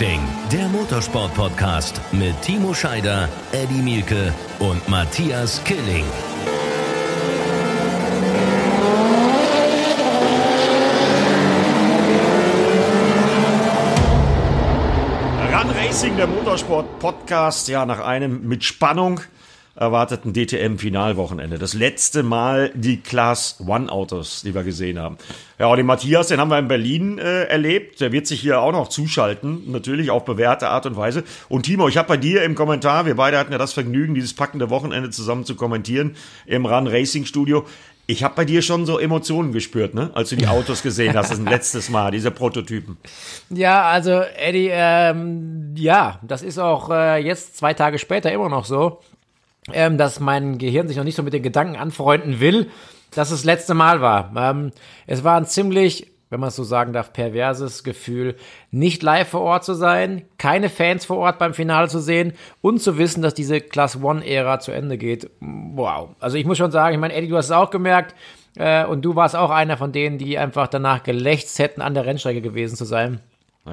Racing, der Motorsport-Podcast mit Timo Scheider, Eddie Mielke und Matthias Killing. Run Racing, der Motorsport-Podcast, ja, nach einem mit Spannung erwarteten DTM-Finalwochenende. Das letzte Mal die Class One-Autos, die wir gesehen haben. Ja, und den Matthias, den haben wir in Berlin äh, erlebt. Der wird sich hier auch noch zuschalten, natürlich auf bewährte Art und Weise. Und Timo, ich habe bei dir im Kommentar, wir beide hatten ja das Vergnügen, dieses packende Wochenende zusammen zu kommentieren im Run Racing Studio. Ich habe bei dir schon so Emotionen gespürt, ne? als du die Autos gesehen hast, das letztes Mal, diese Prototypen. Ja, also Eddie, ähm, ja, das ist auch äh, jetzt zwei Tage später immer noch so ähm, dass mein Gehirn sich noch nicht so mit den Gedanken anfreunden will, dass es das letzte Mal war. Ähm, es war ein ziemlich, wenn man es so sagen darf, perverses Gefühl, nicht live vor Ort zu sein, keine Fans vor Ort beim Finale zu sehen und zu wissen, dass diese Class One-Ära zu Ende geht. Wow. Also ich muss schon sagen, ich meine, Eddie, du hast es auch gemerkt, äh, und du warst auch einer von denen, die einfach danach gelächzt hätten, an der Rennstrecke gewesen zu sein.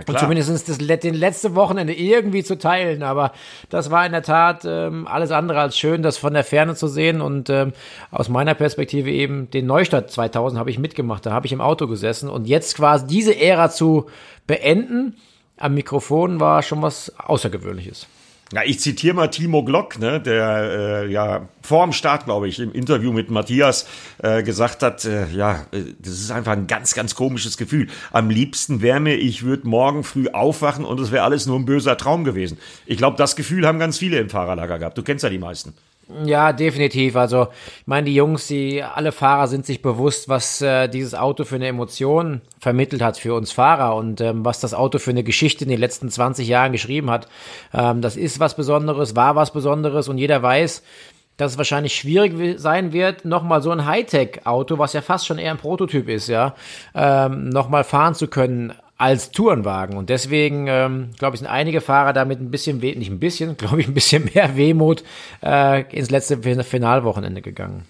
Und zumindest das, den letzte Wochenende irgendwie zu teilen. Aber das war in der Tat ähm, alles andere als schön, das von der Ferne zu sehen. Und ähm, aus meiner Perspektive eben den Neustadt 2000 habe ich mitgemacht. Da habe ich im Auto gesessen. Und jetzt quasi diese Ära zu beenden am Mikrofon war schon was Außergewöhnliches. Ja, ich zitiere mal Timo Glock, ne, der äh, ja vor dem Start, glaube ich, im Interview mit Matthias äh, gesagt hat, äh, ja, äh, das ist einfach ein ganz, ganz komisches Gefühl. Am liebsten wäre mir, ich würde morgen früh aufwachen und es wäre alles nur ein böser Traum gewesen. Ich glaube, das Gefühl haben ganz viele im Fahrerlager gehabt. Du kennst ja die meisten. Ja, definitiv. Also, ich meine, die Jungs, die alle Fahrer sind sich bewusst, was äh, dieses Auto für eine Emotion vermittelt hat für uns Fahrer und ähm, was das Auto für eine Geschichte in den letzten 20 Jahren geschrieben hat. Ähm, das ist was Besonderes, war was Besonderes und jeder weiß, dass es wahrscheinlich schwierig sein wird, nochmal so ein Hightech-Auto, was ja fast schon eher ein Prototyp ist, ja, ähm, nochmal fahren zu können als Tourenwagen. Und deswegen, ähm, glaube ich, sind einige Fahrer damit ein bisschen, nicht ein bisschen, glaube ich, ein bisschen mehr Wehmut äh, ins letzte Finalwochenende gegangen.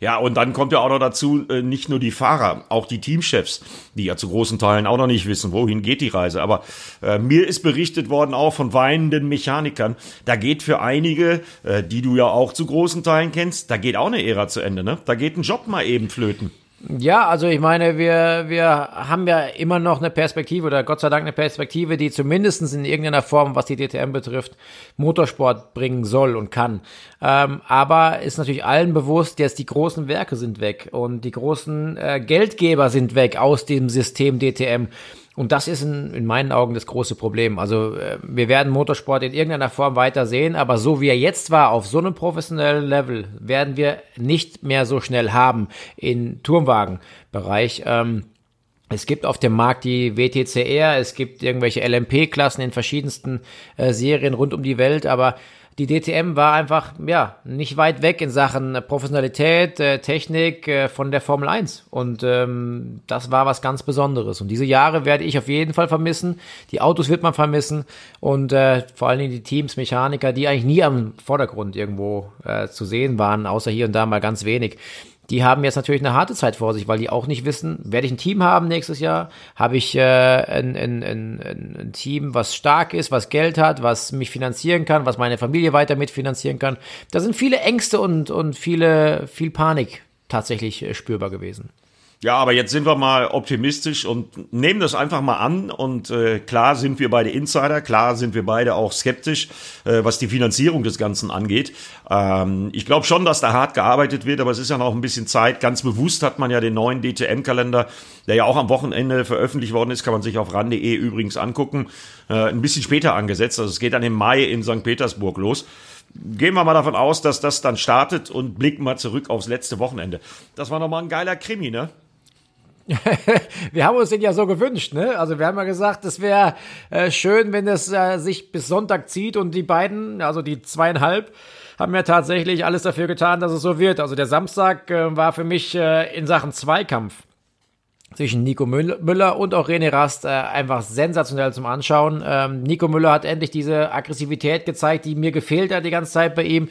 Ja, und dann kommt ja auch noch dazu, äh, nicht nur die Fahrer, auch die Teamchefs, die ja zu großen Teilen auch noch nicht wissen, wohin geht die Reise. Aber äh, mir ist berichtet worden auch von weinenden Mechanikern, da geht für einige, äh, die du ja auch zu großen Teilen kennst, da geht auch eine Ära zu Ende, ne? Da geht ein Job mal eben flöten. Ja, also ich meine, wir, wir haben ja immer noch eine Perspektive oder Gott sei Dank eine Perspektive, die zumindestens in irgendeiner Form, was die DTM betrifft, Motorsport bringen soll und kann. Ähm, aber ist natürlich allen bewusst, dass die großen Werke sind weg und die großen äh, Geldgeber sind weg aus dem System DTM. Und das ist in, in, meinen Augen das große Problem. Also äh, wir werden Motorsport in irgendeiner Form weiter sehen, aber so wie er jetzt war, auf so einem professionellen Level, werden wir nicht mehr so schnell haben in Turmwagenbereich. Ähm, es gibt auf dem Markt die WTCR, es gibt irgendwelche LMP-Klassen in verschiedensten äh, Serien rund um die Welt, aber die DTM war einfach, ja, nicht weit weg in Sachen Professionalität, äh, Technik äh, von der Formel 1. Und ähm, das war was ganz Besonderes. Und diese Jahre werde ich auf jeden Fall vermissen. Die Autos wird man vermissen. Und äh, vor allen Dingen die Teams, Mechaniker, die eigentlich nie am Vordergrund irgendwo äh, zu sehen waren, außer hier und da mal ganz wenig die haben jetzt natürlich eine harte Zeit vor sich, weil die auch nicht wissen, werde ich ein Team haben nächstes Jahr? Habe ich äh, ein, ein, ein, ein Team, was stark ist, was Geld hat, was mich finanzieren kann, was meine Familie weiter mitfinanzieren kann? Da sind viele Ängste und, und viele, viel Panik tatsächlich äh, spürbar gewesen. Ja, aber jetzt sind wir mal optimistisch und nehmen das einfach mal an. Und äh, klar sind wir beide Insider, klar sind wir beide auch skeptisch, äh, was die Finanzierung des Ganzen angeht. Ähm, ich glaube schon, dass da hart gearbeitet wird, aber es ist ja noch ein bisschen Zeit. Ganz bewusst hat man ja den neuen DTM-Kalender, der ja auch am Wochenende veröffentlicht worden ist, kann man sich auf ran.de übrigens angucken, äh, ein bisschen später angesetzt. Also es geht dann im Mai in St. Petersburg los gehen wir mal davon aus, dass das dann startet und blicken mal zurück aufs letzte Wochenende. Das war nochmal ein geiler Krimi, ne? wir haben uns den ja so gewünscht, ne? Also wir haben ja gesagt, es wäre äh, schön, wenn es äh, sich bis Sonntag zieht und die beiden, also die zweieinhalb, haben ja tatsächlich alles dafür getan, dass es so wird. Also der Samstag äh, war für mich äh, in Sachen Zweikampf zwischen Nico Müller und auch René Rast äh, einfach sensationell zum Anschauen. Ähm, Nico Müller hat endlich diese Aggressivität gezeigt, die mir gefehlt hat die ganze Zeit bei ihm.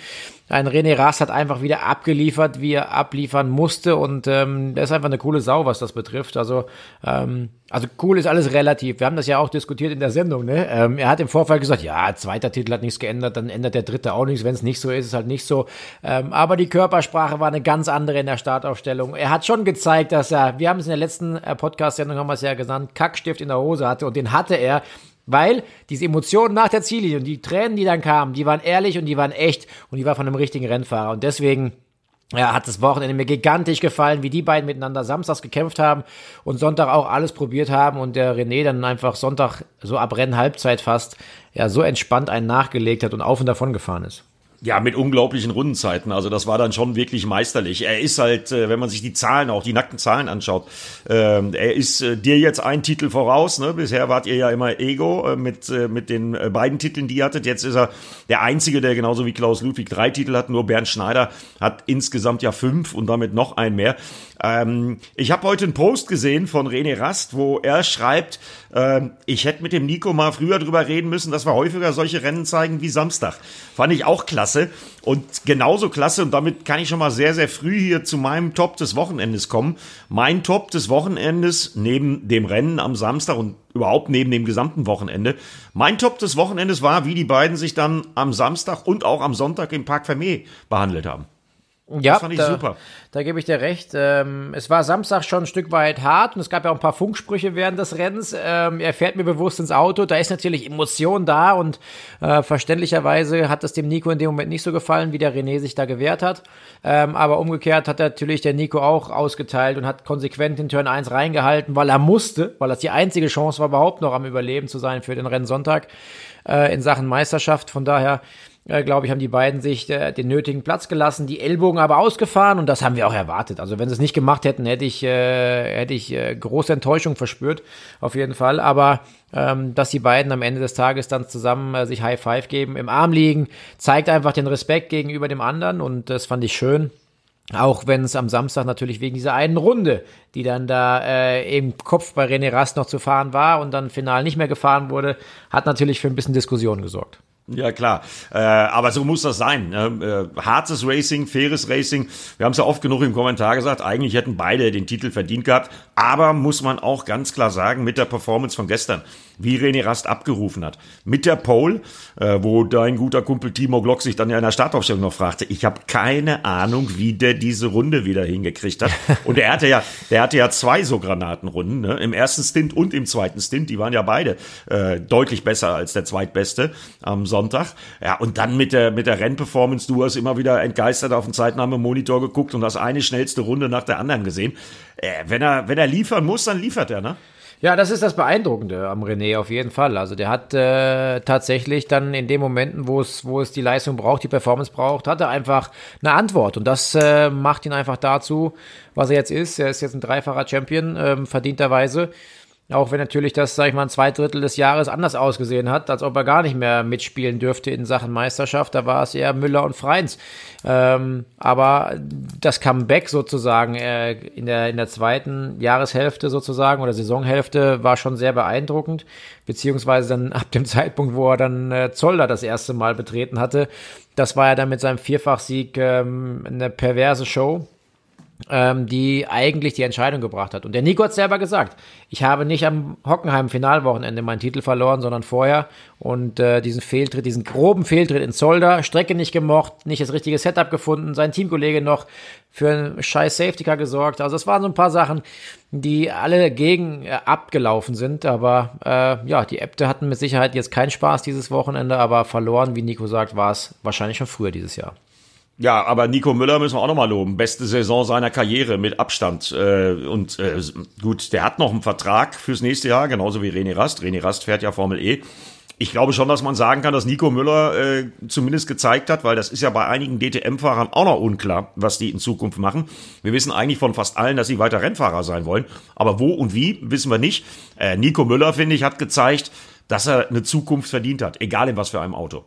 Ein René Rast hat einfach wieder abgeliefert, wie er abliefern musste und ähm, der ist einfach eine coole Sau, was das betrifft. Also, ähm, also cool ist alles relativ. Wir haben das ja auch diskutiert in der Sendung. Ne? Ähm, er hat im Vorfall gesagt, ja, zweiter Titel hat nichts geändert, dann ändert der dritte auch nichts. Wenn es nicht so ist, ist halt nicht so. Ähm, aber die Körpersprache war eine ganz andere in der Startaufstellung. Er hat schon gezeigt, dass er, wir haben es in der letzten äh, Podcast-Sendung, haben wir es ja genannt, Kackstift in der Hose hatte und den hatte er weil diese Emotionen nach der Ziellinie und die Tränen, die dann kamen, die waren ehrlich und die waren echt und die war von einem richtigen Rennfahrer. Und deswegen ja, hat das Wochenende mir gigantisch gefallen, wie die beiden miteinander samstags gekämpft haben und Sonntag auch alles probiert haben und der René dann einfach Sonntag so ab Rennen Halbzeit fast ja so entspannt einen nachgelegt hat und auf und davon gefahren ist. Ja, mit unglaublichen Rundenzeiten. Also das war dann schon wirklich meisterlich. Er ist halt, äh, wenn man sich die Zahlen, auch die nackten Zahlen anschaut, ähm, er ist äh, dir jetzt ein Titel voraus. Ne? Bisher wart ihr ja immer Ego äh, mit, mit den beiden Titeln, die ihr hattet. Jetzt ist er der Einzige, der genauso wie Klaus Ludwig drei Titel hat. Nur Bernd Schneider hat insgesamt ja fünf und damit noch ein mehr. Ähm, ich habe heute einen Post gesehen von René Rast, wo er schreibt, ähm, ich hätte mit dem Nico mal früher drüber reden müssen, dass wir häufiger solche Rennen zeigen wie Samstag. Fand ich auch klasse und genauso klasse und damit kann ich schon mal sehr, sehr früh hier zu meinem Top des Wochenendes kommen. Mein Top des Wochenendes neben dem Rennen am Samstag und überhaupt neben dem gesamten Wochenende. Mein Top des Wochenendes war, wie die beiden sich dann am Samstag und auch am Sonntag im Park Vermeer behandelt haben. Ja, das fand ich da, super. Da gebe ich dir recht. Ähm, es war Samstag schon ein Stück weit hart und es gab ja auch ein paar Funksprüche während des Rennens. Ähm, er fährt mir bewusst ins Auto. Da ist natürlich Emotion da und äh, verständlicherweise hat es dem Nico in dem Moment nicht so gefallen, wie der René sich da gewehrt hat. Ähm, aber umgekehrt hat natürlich der Nico auch ausgeteilt und hat konsequent in Turn 1 reingehalten, weil er musste, weil das die einzige Chance war, überhaupt noch am Überleben zu sein für den Rennsonntag äh, in Sachen Meisterschaft. Von daher äh, glaube ich, haben die beiden sich äh, den nötigen Platz gelassen, die Ellbogen aber ausgefahren und das haben wir auch erwartet. Also wenn sie es nicht gemacht hätten, hätte ich, äh, hätte ich äh, große Enttäuschung verspürt, auf jeden Fall. Aber ähm, dass die beiden am Ende des Tages dann zusammen äh, sich High Five geben, im Arm liegen, zeigt einfach den Respekt gegenüber dem anderen und das fand ich schön. Auch wenn es am Samstag natürlich wegen dieser einen Runde, die dann da äh, im Kopf bei René Rast noch zu fahren war und dann final nicht mehr gefahren wurde, hat natürlich für ein bisschen Diskussion gesorgt. Ja, klar. Äh, aber so muss das sein. Ne? Äh, hartes Racing, faires Racing. Wir haben es ja oft genug im Kommentar gesagt, eigentlich hätten beide den Titel verdient gehabt. Aber muss man auch ganz klar sagen, mit der Performance von gestern wie René Rast abgerufen hat. Mit der Pole, äh, wo dein guter Kumpel Timo Glock sich dann ja in der Startaufstellung noch fragte, ich habe keine Ahnung, wie der diese Runde wieder hingekriegt hat. Und er hatte ja, der hatte ja zwei so Granatenrunden, ne? im ersten Stint und im zweiten Stint, die waren ja beide äh, deutlich besser als der zweitbeste am Sonntag. Ja, und dann mit der, mit der Rennperformance, du hast immer wieder entgeistert auf den Zeitnahmemonitor geguckt und das eine schnellste Runde nach der anderen gesehen. Äh, wenn er, wenn er liefern muss, dann liefert er, ne? Ja, das ist das Beeindruckende am René auf jeden Fall. Also der hat äh, tatsächlich dann in den Momenten, wo es, wo es die Leistung braucht, die Performance braucht, hat er einfach eine Antwort. Und das äh, macht ihn einfach dazu, was er jetzt ist. Er ist jetzt ein dreifacher Champion, ähm, verdienterweise. Auch wenn natürlich das, sag ich mal, ein Zweidrittel des Jahres anders ausgesehen hat, als ob er gar nicht mehr mitspielen dürfte in Sachen Meisterschaft. Da war es eher Müller und Freins. Ähm, aber das Comeback sozusagen äh, in, der, in der zweiten Jahreshälfte sozusagen oder Saisonhälfte war schon sehr beeindruckend. Beziehungsweise dann ab dem Zeitpunkt, wo er dann äh, Zolder das erste Mal betreten hatte. Das war ja dann mit seinem Vierfachsieg ähm, eine perverse Show ähm, die eigentlich die Entscheidung gebracht hat. Und der Nico hat selber gesagt, ich habe nicht am Hockenheim-Finalwochenende meinen Titel verloren, sondern vorher. Und äh, diesen Fehltritt, diesen groben Fehltritt in Zolder, Strecke nicht gemocht, nicht das richtige Setup gefunden, sein Teamkollege noch für einen scheiß Safety Car gesorgt. Also es waren so ein paar Sachen, die alle gegen äh, abgelaufen sind. Aber äh, ja, die Äbte hatten mit Sicherheit jetzt keinen Spaß dieses Wochenende, aber verloren, wie Nico sagt, war es wahrscheinlich schon früher dieses Jahr. Ja, aber Nico Müller müssen wir auch nochmal loben. Beste Saison seiner Karriere mit Abstand. Äh, und äh, gut, der hat noch einen Vertrag fürs nächste Jahr, genauso wie René Rast. René Rast fährt ja Formel E. Ich glaube schon, dass man sagen kann, dass Nico Müller äh, zumindest gezeigt hat, weil das ist ja bei einigen DTM-Fahrern auch noch unklar, was die in Zukunft machen. Wir wissen eigentlich von fast allen, dass sie weiter Rennfahrer sein wollen. Aber wo und wie, wissen wir nicht. Äh, Nico Müller, finde ich, hat gezeigt, dass er eine Zukunft verdient hat, egal in was für einem Auto.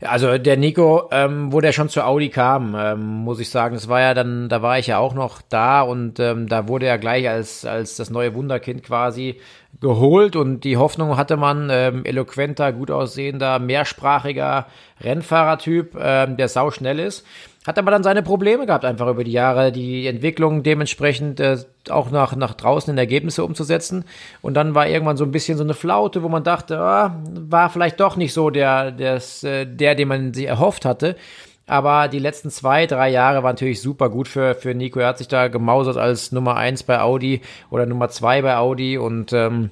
Also der Nico, ähm, wo der schon zu Audi kam, ähm, muss ich sagen, das war ja dann, da war ich ja auch noch da und ähm, da wurde er gleich als als das neue Wunderkind quasi geholt und die Hoffnung hatte man, ähm, eloquenter, gut aussehender, mehrsprachiger Rennfahrertyp, ähm, der sau schnell ist. Hat aber dann seine Probleme gehabt, einfach über die Jahre, die Entwicklung dementsprechend äh, auch nach, nach draußen in Ergebnisse umzusetzen. Und dann war irgendwann so ein bisschen so eine Flaute, wo man dachte, ah, war vielleicht doch nicht so der, des, äh, der, den man sich erhofft hatte. Aber die letzten zwei, drei Jahre waren natürlich super gut für, für Nico. Er hat sich da gemausert als Nummer eins bei Audi oder Nummer zwei bei Audi und ähm,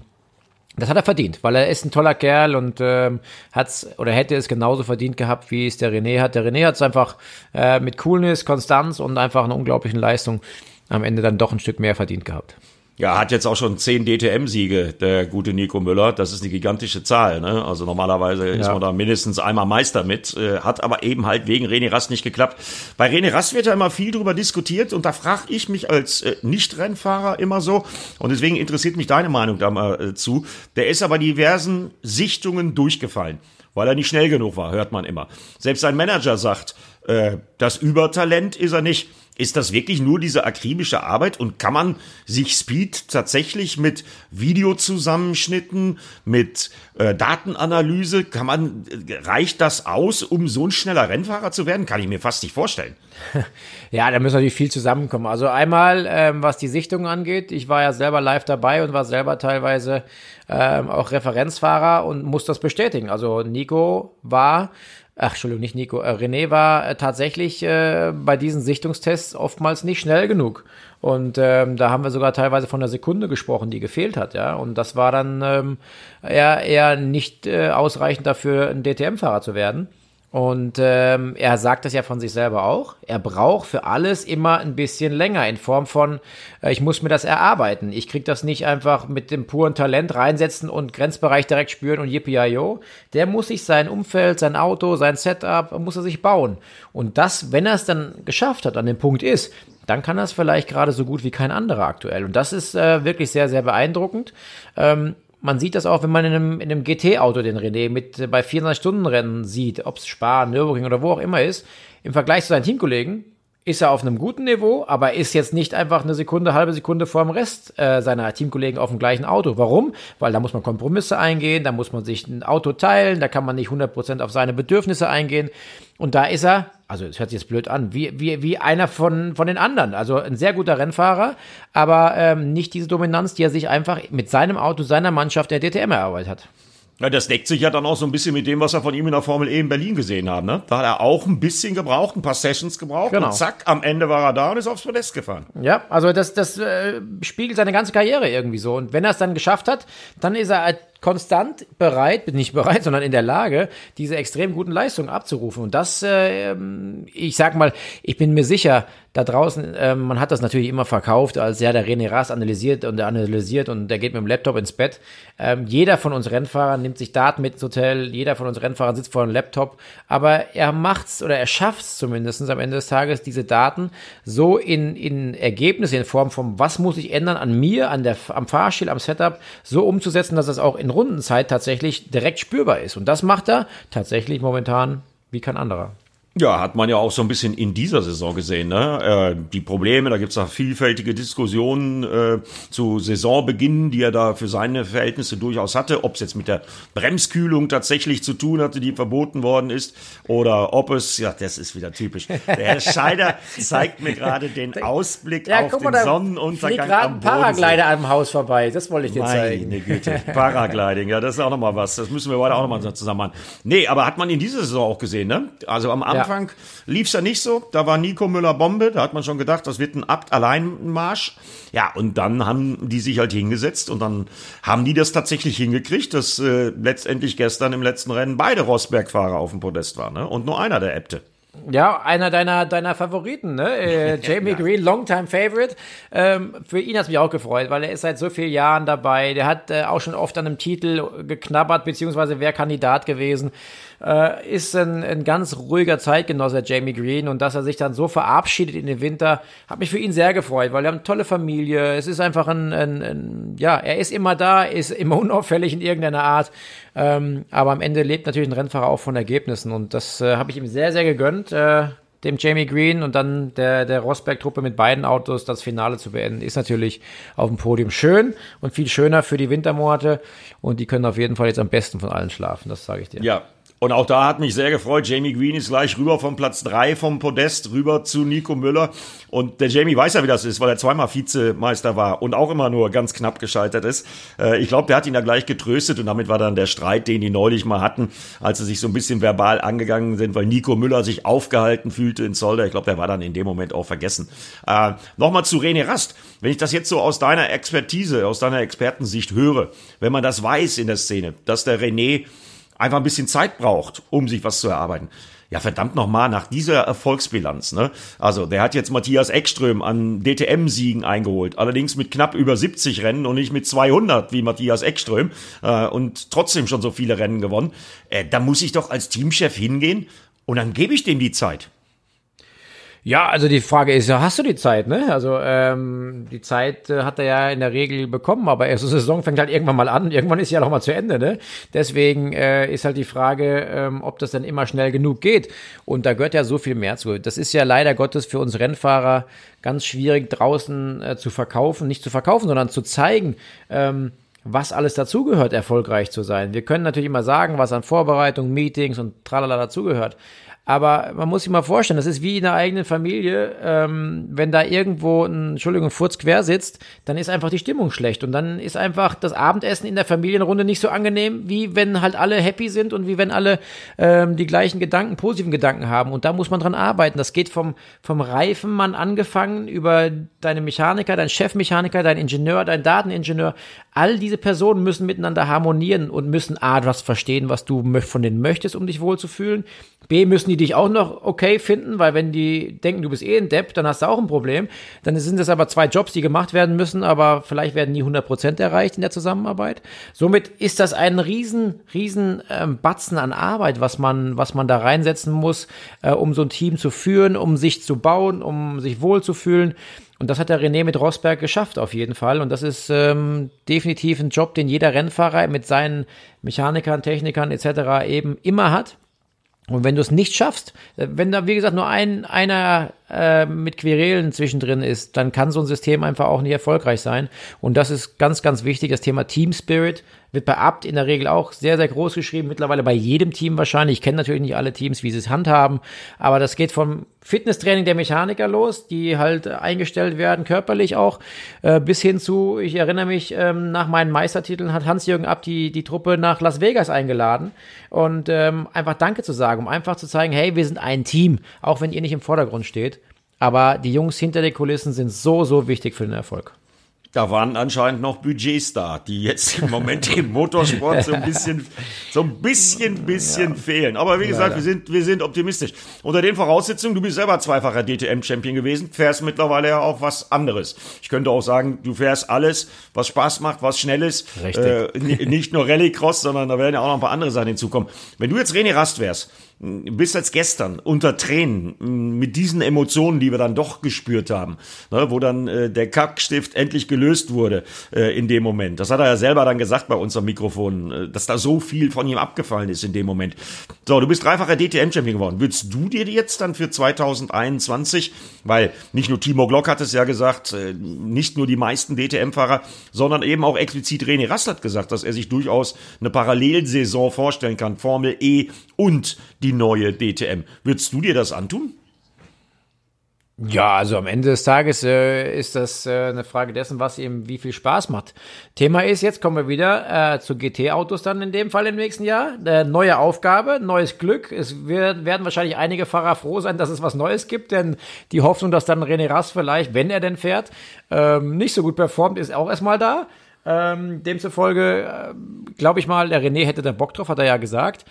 das hat er verdient, weil er ist ein toller Kerl und ähm, hat's oder hätte es genauso verdient gehabt, wie es der René hat. Der René hat es einfach äh, mit Coolness, Konstanz und einfach einer unglaublichen Leistung am Ende dann doch ein Stück mehr verdient gehabt. Ja, hat jetzt auch schon zehn DTM-Siege, der gute Nico Müller. Das ist eine gigantische Zahl. Ne? Also normalerweise ja. ist man da mindestens einmal Meister mit. Äh, hat aber eben halt wegen René Rast nicht geklappt. Bei René Rast wird ja immer viel drüber diskutiert und da frage ich mich als äh, Nicht-Rennfahrer immer so. Und deswegen interessiert mich deine Meinung da mal äh, zu. Der ist aber diversen Sichtungen durchgefallen, weil er nicht schnell genug war, hört man immer. Selbst sein Manager sagt, äh, das Übertalent ist er nicht. Ist das wirklich nur diese akribische Arbeit und kann man sich Speed tatsächlich mit Videozusammenschnitten, mit äh, Datenanalyse, kann man, äh, reicht das aus, um so ein schneller Rennfahrer zu werden? Kann ich mir fast nicht vorstellen. Ja, da müssen natürlich viel zusammenkommen. Also einmal, ähm, was die Sichtung angeht, ich war ja selber live dabei und war selber teilweise ähm, auch Referenzfahrer und muss das bestätigen. Also Nico war ach, Entschuldigung, nicht Nico, äh, René war äh, tatsächlich äh, bei diesen Sichtungstests oftmals nicht schnell genug. Und ähm, da haben wir sogar teilweise von einer Sekunde gesprochen, die gefehlt hat, ja. Und das war dann ähm, eher, eher nicht äh, ausreichend dafür, ein DTM-Fahrer zu werden. Und ähm, er sagt das ja von sich selber auch. Er braucht für alles immer ein bisschen länger in Form von, äh, ich muss mir das erarbeiten. Ich krieg das nicht einfach mit dem puren Talent reinsetzen und Grenzbereich direkt spüren und yippie Der muss sich sein Umfeld, sein Auto, sein Setup, muss er sich bauen. Und das, wenn er es dann geschafft hat, an dem Punkt ist, dann kann er es vielleicht gerade so gut wie kein anderer aktuell. Und das ist äh, wirklich sehr, sehr beeindruckend. Ähm, man sieht das auch, wenn man in einem, in einem GT-Auto den René mit äh, bei 24-Stunden-Rennen sieht, ob es Spa, Nürburgring oder wo auch immer ist, im Vergleich zu seinen Teamkollegen, ist er auf einem guten Niveau, aber ist jetzt nicht einfach eine Sekunde, halbe Sekunde vor dem Rest äh, seiner Teamkollegen auf dem gleichen Auto. Warum? Weil da muss man Kompromisse eingehen, da muss man sich ein Auto teilen, da kann man nicht 100% auf seine Bedürfnisse eingehen. Und da ist er, also es hört sich jetzt blöd an, wie, wie, wie einer von, von den anderen. Also ein sehr guter Rennfahrer, aber ähm, nicht diese Dominanz, die er sich einfach mit seinem Auto, seiner Mannschaft der DTM erarbeitet hat. Ja, das deckt sich ja dann auch so ein bisschen mit dem, was wir von ihm in der Formel E in Berlin gesehen haben. Ne? Da hat er auch ein bisschen gebraucht, ein paar Sessions gebraucht genau. und zack, am Ende war er da und ist aufs Podest gefahren. Ja, also das, das äh, spiegelt seine ganze Karriere irgendwie so. Und wenn er es dann geschafft hat, dann ist er halt konstant bereit, nicht bereit, sondern in der Lage, diese extrem guten Leistungen abzurufen. Und das, äh, ich sag mal, ich bin mir sicher, da draußen, äh, man hat das natürlich immer verkauft, als ja, der René Rast analysiert und der analysiert und der geht mit dem Laptop ins Bett. Ähm, jeder von uns Rennfahrern nimmt sich Daten mit ins Hotel, jeder von uns Rennfahrern sitzt vor einem Laptop, aber er macht's oder er schafft's zumindest am Ende des Tages, diese Daten so in, in Ergebnisse in Form von, was muss ich ändern an mir, an der, am Fahrstil, am Setup, so umzusetzen, dass das auch in Rundenzeit tatsächlich direkt spürbar ist. Und das macht er tatsächlich momentan wie kein anderer. Ja, hat man ja auch so ein bisschen in dieser Saison gesehen. Ne? Äh, die Probleme, da gibt's da vielfältige Diskussionen äh, zu Saisonbeginn, die er da für seine Verhältnisse durchaus hatte. Ob es jetzt mit der Bremskühlung tatsächlich zu tun hatte, die verboten worden ist, oder ob es, ja, das ist wieder typisch. Der Herr Scheider zeigt mir gerade den Ausblick ja, auf den mal, Sonnenuntergang am Bodensee. Paraglider am Haus vorbei, das wollte ich dir Meine zeigen. Meine Güte, Paragliding, ja, das ist auch nochmal was. Das müssen wir heute auch nochmal zusammen machen. Nee, aber hat man in dieser Saison auch gesehen, ne? Also am Anfang ja. Lief es ja nicht so. Da war Nico Müller Bombe. Da hat man schon gedacht, das wird ein Abt-Alleinmarsch. Ja, und dann haben die sich halt hingesetzt und dann haben die das tatsächlich hingekriegt, dass äh, letztendlich gestern im letzten Rennen beide Rosberg-Fahrer auf dem Podest waren. Ne? Und nur einer der Äbte. Ja, einer deiner, deiner Favoriten, ne? Äh, Jamie ja. Green, Longtime Favorite. Ähm, für ihn hat es mich auch gefreut, weil er ist seit so vielen Jahren dabei. Der hat äh, auch schon oft an einem Titel geknabbert, beziehungsweise wäre Kandidat gewesen. Äh, ist ein, ein ganz ruhiger Zeitgenosser, Jamie Green. Und dass er sich dann so verabschiedet in den Winter, hat mich für ihn sehr gefreut, weil er eine tolle Familie. Es ist einfach ein, ein, ein ja, er ist immer da, ist immer unauffällig in irgendeiner Art. Ähm, aber am Ende lebt natürlich ein Rennfahrer auch von Ergebnissen. Und das äh, habe ich ihm sehr, sehr gegönnt. Äh, dem Jamie Green und dann der, der Rosberg-Truppe mit beiden Autos das Finale zu beenden, ist natürlich auf dem Podium schön und viel schöner für die Wintermonate. Und die können auf jeden Fall jetzt am besten von allen schlafen, das sage ich dir. Ja, und auch da hat mich sehr gefreut. Jamie Green ist gleich rüber vom Platz drei vom Podest rüber zu Nico Müller. Und der Jamie weiß ja, wie das ist, weil er zweimal Vizemeister war und auch immer nur ganz knapp gescheitert ist. Äh, ich glaube, der hat ihn da gleich getröstet und damit war dann der Streit, den die neulich mal hatten, als sie sich so ein bisschen verbal angegangen sind, weil Nico Müller sich aufgehalten fühlte in Zolder. Ich glaube, der war dann in dem Moment auch vergessen. Äh, Nochmal zu René Rast. Wenn ich das jetzt so aus deiner Expertise, aus deiner Expertensicht höre, wenn man das weiß in der Szene, dass der René einfach ein bisschen Zeit braucht, um sich was zu erarbeiten. Ja, verdammt nochmal, nach dieser Erfolgsbilanz, ne? Also, der hat jetzt Matthias Ekström an DTM-Siegen eingeholt. Allerdings mit knapp über 70 Rennen und nicht mit 200 wie Matthias Ekström. Äh, und trotzdem schon so viele Rennen gewonnen. Äh, da muss ich doch als Teamchef hingehen und dann gebe ich dem die Zeit. Ja, also die Frage ist ja, hast du die Zeit, ne? Also ähm, die Zeit äh, hat er ja in der Regel bekommen, aber erste Saison fängt halt irgendwann mal an, irgendwann ist ja noch mal zu Ende, ne? Deswegen äh, ist halt die Frage, ähm, ob das dann immer schnell genug geht. Und da gehört ja so viel mehr zu. Das ist ja leider Gottes für uns Rennfahrer ganz schwierig draußen äh, zu verkaufen, nicht zu verkaufen, sondern zu zeigen. Ähm, was alles dazugehört, erfolgreich zu sein. Wir können natürlich immer sagen, was an Vorbereitung, Meetings und tralala dazugehört. Aber man muss sich mal vorstellen, das ist wie in der eigenen Familie, ähm, wenn da irgendwo ein, Entschuldigung, Furz quer sitzt, dann ist einfach die Stimmung schlecht. Und dann ist einfach das Abendessen in der Familienrunde nicht so angenehm, wie wenn halt alle happy sind und wie wenn alle ähm, die gleichen Gedanken, positiven Gedanken haben. Und da muss man dran arbeiten. Das geht vom, vom Reifenmann angefangen über deine Mechaniker, dein Chefmechaniker, dein Ingenieur, dein Dateningenieur. All diese Personen müssen miteinander harmonieren und müssen A, was verstehen, was du von denen möchtest, um dich wohlzufühlen. B, müssen die dich auch noch okay finden, weil wenn die denken, du bist eh ein Depp, dann hast du auch ein Problem. Dann sind das aber zwei Jobs, die gemacht werden müssen, aber vielleicht werden nie 100 Prozent erreicht in der Zusammenarbeit. Somit ist das ein riesen, riesen ähm, Batzen an Arbeit, was man, was man da reinsetzen muss, äh, um so ein Team zu führen, um sich zu bauen, um sich wohlzufühlen. Und das hat der René mit Rosberg geschafft, auf jeden Fall. Und das ist ähm, definitiv ein Job, den jeder Rennfahrer mit seinen Mechanikern, Technikern etc. eben immer hat. Und wenn du es nicht schaffst, äh, wenn da, wie gesagt, nur ein, einer äh, mit Querelen zwischendrin ist, dann kann so ein System einfach auch nicht erfolgreich sein. Und das ist ganz, ganz wichtig. Das Thema Team Spirit wird bei Abt in der Regel auch sehr, sehr groß geschrieben. Mittlerweile bei jedem Team wahrscheinlich. Ich kenne natürlich nicht alle Teams, wie sie es handhaben. Aber das geht vom Fitnesstraining der Mechaniker los, die halt eingestellt werden, körperlich auch, äh, bis hin zu, ich erinnere mich, ähm, nach meinen Meistertiteln hat Hans-Jürgen Abt die, die Truppe nach Las Vegas eingeladen. Und ähm, einfach Danke zu sagen, um einfach zu zeigen, hey, wir sind ein Team, auch wenn ihr nicht im Vordergrund steht. Aber die Jungs hinter den Kulissen sind so, so wichtig für den Erfolg. Da waren anscheinend noch Budgets da, die jetzt im Moment im Motorsport so ein bisschen, so ein bisschen, bisschen ja. fehlen. Aber wie gesagt, wir sind, wir sind optimistisch. Unter den Voraussetzungen, du bist selber zweifacher DTM-Champion gewesen, fährst mittlerweile ja auch was anderes. Ich könnte auch sagen, du fährst alles, was Spaß macht, was schnell ist. Richtig. Äh, nicht nur Rallycross, sondern da werden ja auch noch ein paar andere Sachen hinzukommen. Wenn du jetzt René Rast wärst, bis als gestern unter Tränen mit diesen Emotionen, die wir dann doch gespürt haben, ne, wo dann äh, der Kackstift endlich gelöst wurde äh, in dem Moment. Das hat er ja selber dann gesagt bei uns am Mikrofon, äh, dass da so viel von ihm abgefallen ist in dem Moment. So, du bist dreifacher DTM-Champion geworden. Würdest du dir jetzt dann für 2021, weil nicht nur Timo Glock hat es ja gesagt, äh, nicht nur die meisten DTM-Fahrer, sondern eben auch explizit René Rast hat gesagt, dass er sich durchaus eine Parallelsaison vorstellen kann, Formel E und die neue DTM. Würdest du dir das antun? Ja, also am Ende des Tages äh, ist das äh, eine Frage dessen, was ihm wie viel Spaß macht. Thema ist, jetzt kommen wir wieder äh, zu GT-Autos dann in dem Fall im nächsten Jahr. Äh, neue Aufgabe, neues Glück. Es wird, werden wahrscheinlich einige Fahrer froh sein, dass es was Neues gibt, denn die Hoffnung, dass dann René Rast vielleicht, wenn er denn fährt, ähm, nicht so gut performt, ist auch erstmal da. Ähm, demzufolge äh, glaube ich mal, der René hätte da Bock drauf, hat er ja gesagt.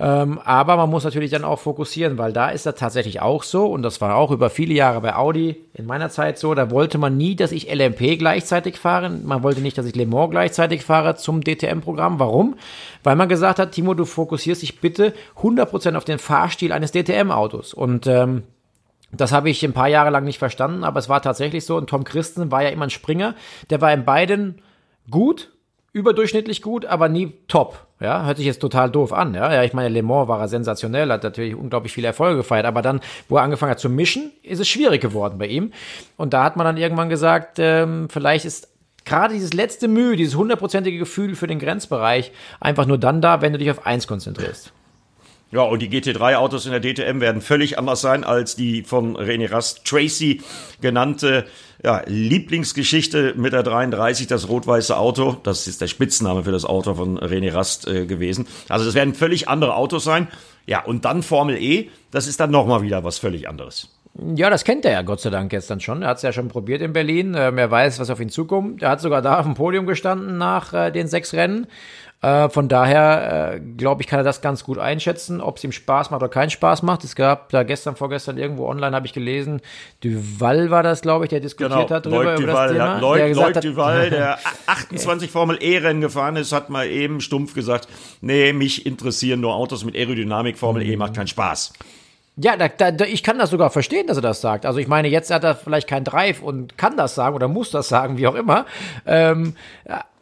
Ähm, aber man muss natürlich dann auch fokussieren, weil da ist das tatsächlich auch so und das war auch über viele Jahre bei Audi in meiner Zeit so. Da wollte man nie, dass ich LMP gleichzeitig fahre. Man wollte nicht, dass ich Le Mans gleichzeitig fahre zum DTM-Programm. Warum? Weil man gesagt hat, Timo, du fokussierst dich bitte 100% auf den Fahrstil eines DTM-Autos und ähm, das habe ich ein paar Jahre lang nicht verstanden, aber es war tatsächlich so. Und Tom Christen war ja immer ein Springer. Der war in beiden gut, überdurchschnittlich gut, aber nie top. Ja, hört sich jetzt total doof an. Ja, ja ich meine, Le Mans war er sensationell, hat natürlich unglaublich viele Erfolge gefeiert, aber dann, wo er angefangen hat zu mischen, ist es schwierig geworden bei ihm. Und da hat man dann irgendwann gesagt, ähm, vielleicht ist gerade dieses letzte Mühe, dieses hundertprozentige Gefühl für den Grenzbereich einfach nur dann da, wenn du dich auf eins konzentrierst. Ja, und die GT3-Autos in der DTM werden völlig anders sein als die von René Rast Tracy genannte ja, Lieblingsgeschichte mit der 33, das rot-weiße Auto. Das ist der Spitzname für das Auto von René Rast äh, gewesen. Also das werden völlig andere Autos sein. Ja, und dann Formel E, das ist dann nochmal wieder was völlig anderes. Ja, das kennt er ja Gott sei Dank jetzt dann schon. Er hat es ja schon probiert in Berlin. Ähm, er weiß, was auf ihn zukommt. Er hat sogar da auf dem Podium gestanden nach äh, den sechs Rennen. Äh, von daher, äh, glaube ich, kann er das ganz gut einschätzen, ob es ihm Spaß macht oder keinen Spaß macht. Es gab da gestern, vorgestern irgendwo online, habe ich gelesen, Duval war das, glaube ich, der diskutiert genau, hat darüber. Leut über Duval, das Thema, ja. Leut, der Leut hat, Duval, der 28 Formel E-Rennen gefahren ist, hat mal eben stumpf gesagt, nee, mich interessieren nur Autos mit Aerodynamik, Formel E macht keinen Spaß. Ja, da, da, ich kann das sogar verstehen, dass er das sagt. Also ich meine, jetzt hat er vielleicht keinen Drive und kann das sagen oder muss das sagen, wie auch immer. Ähm,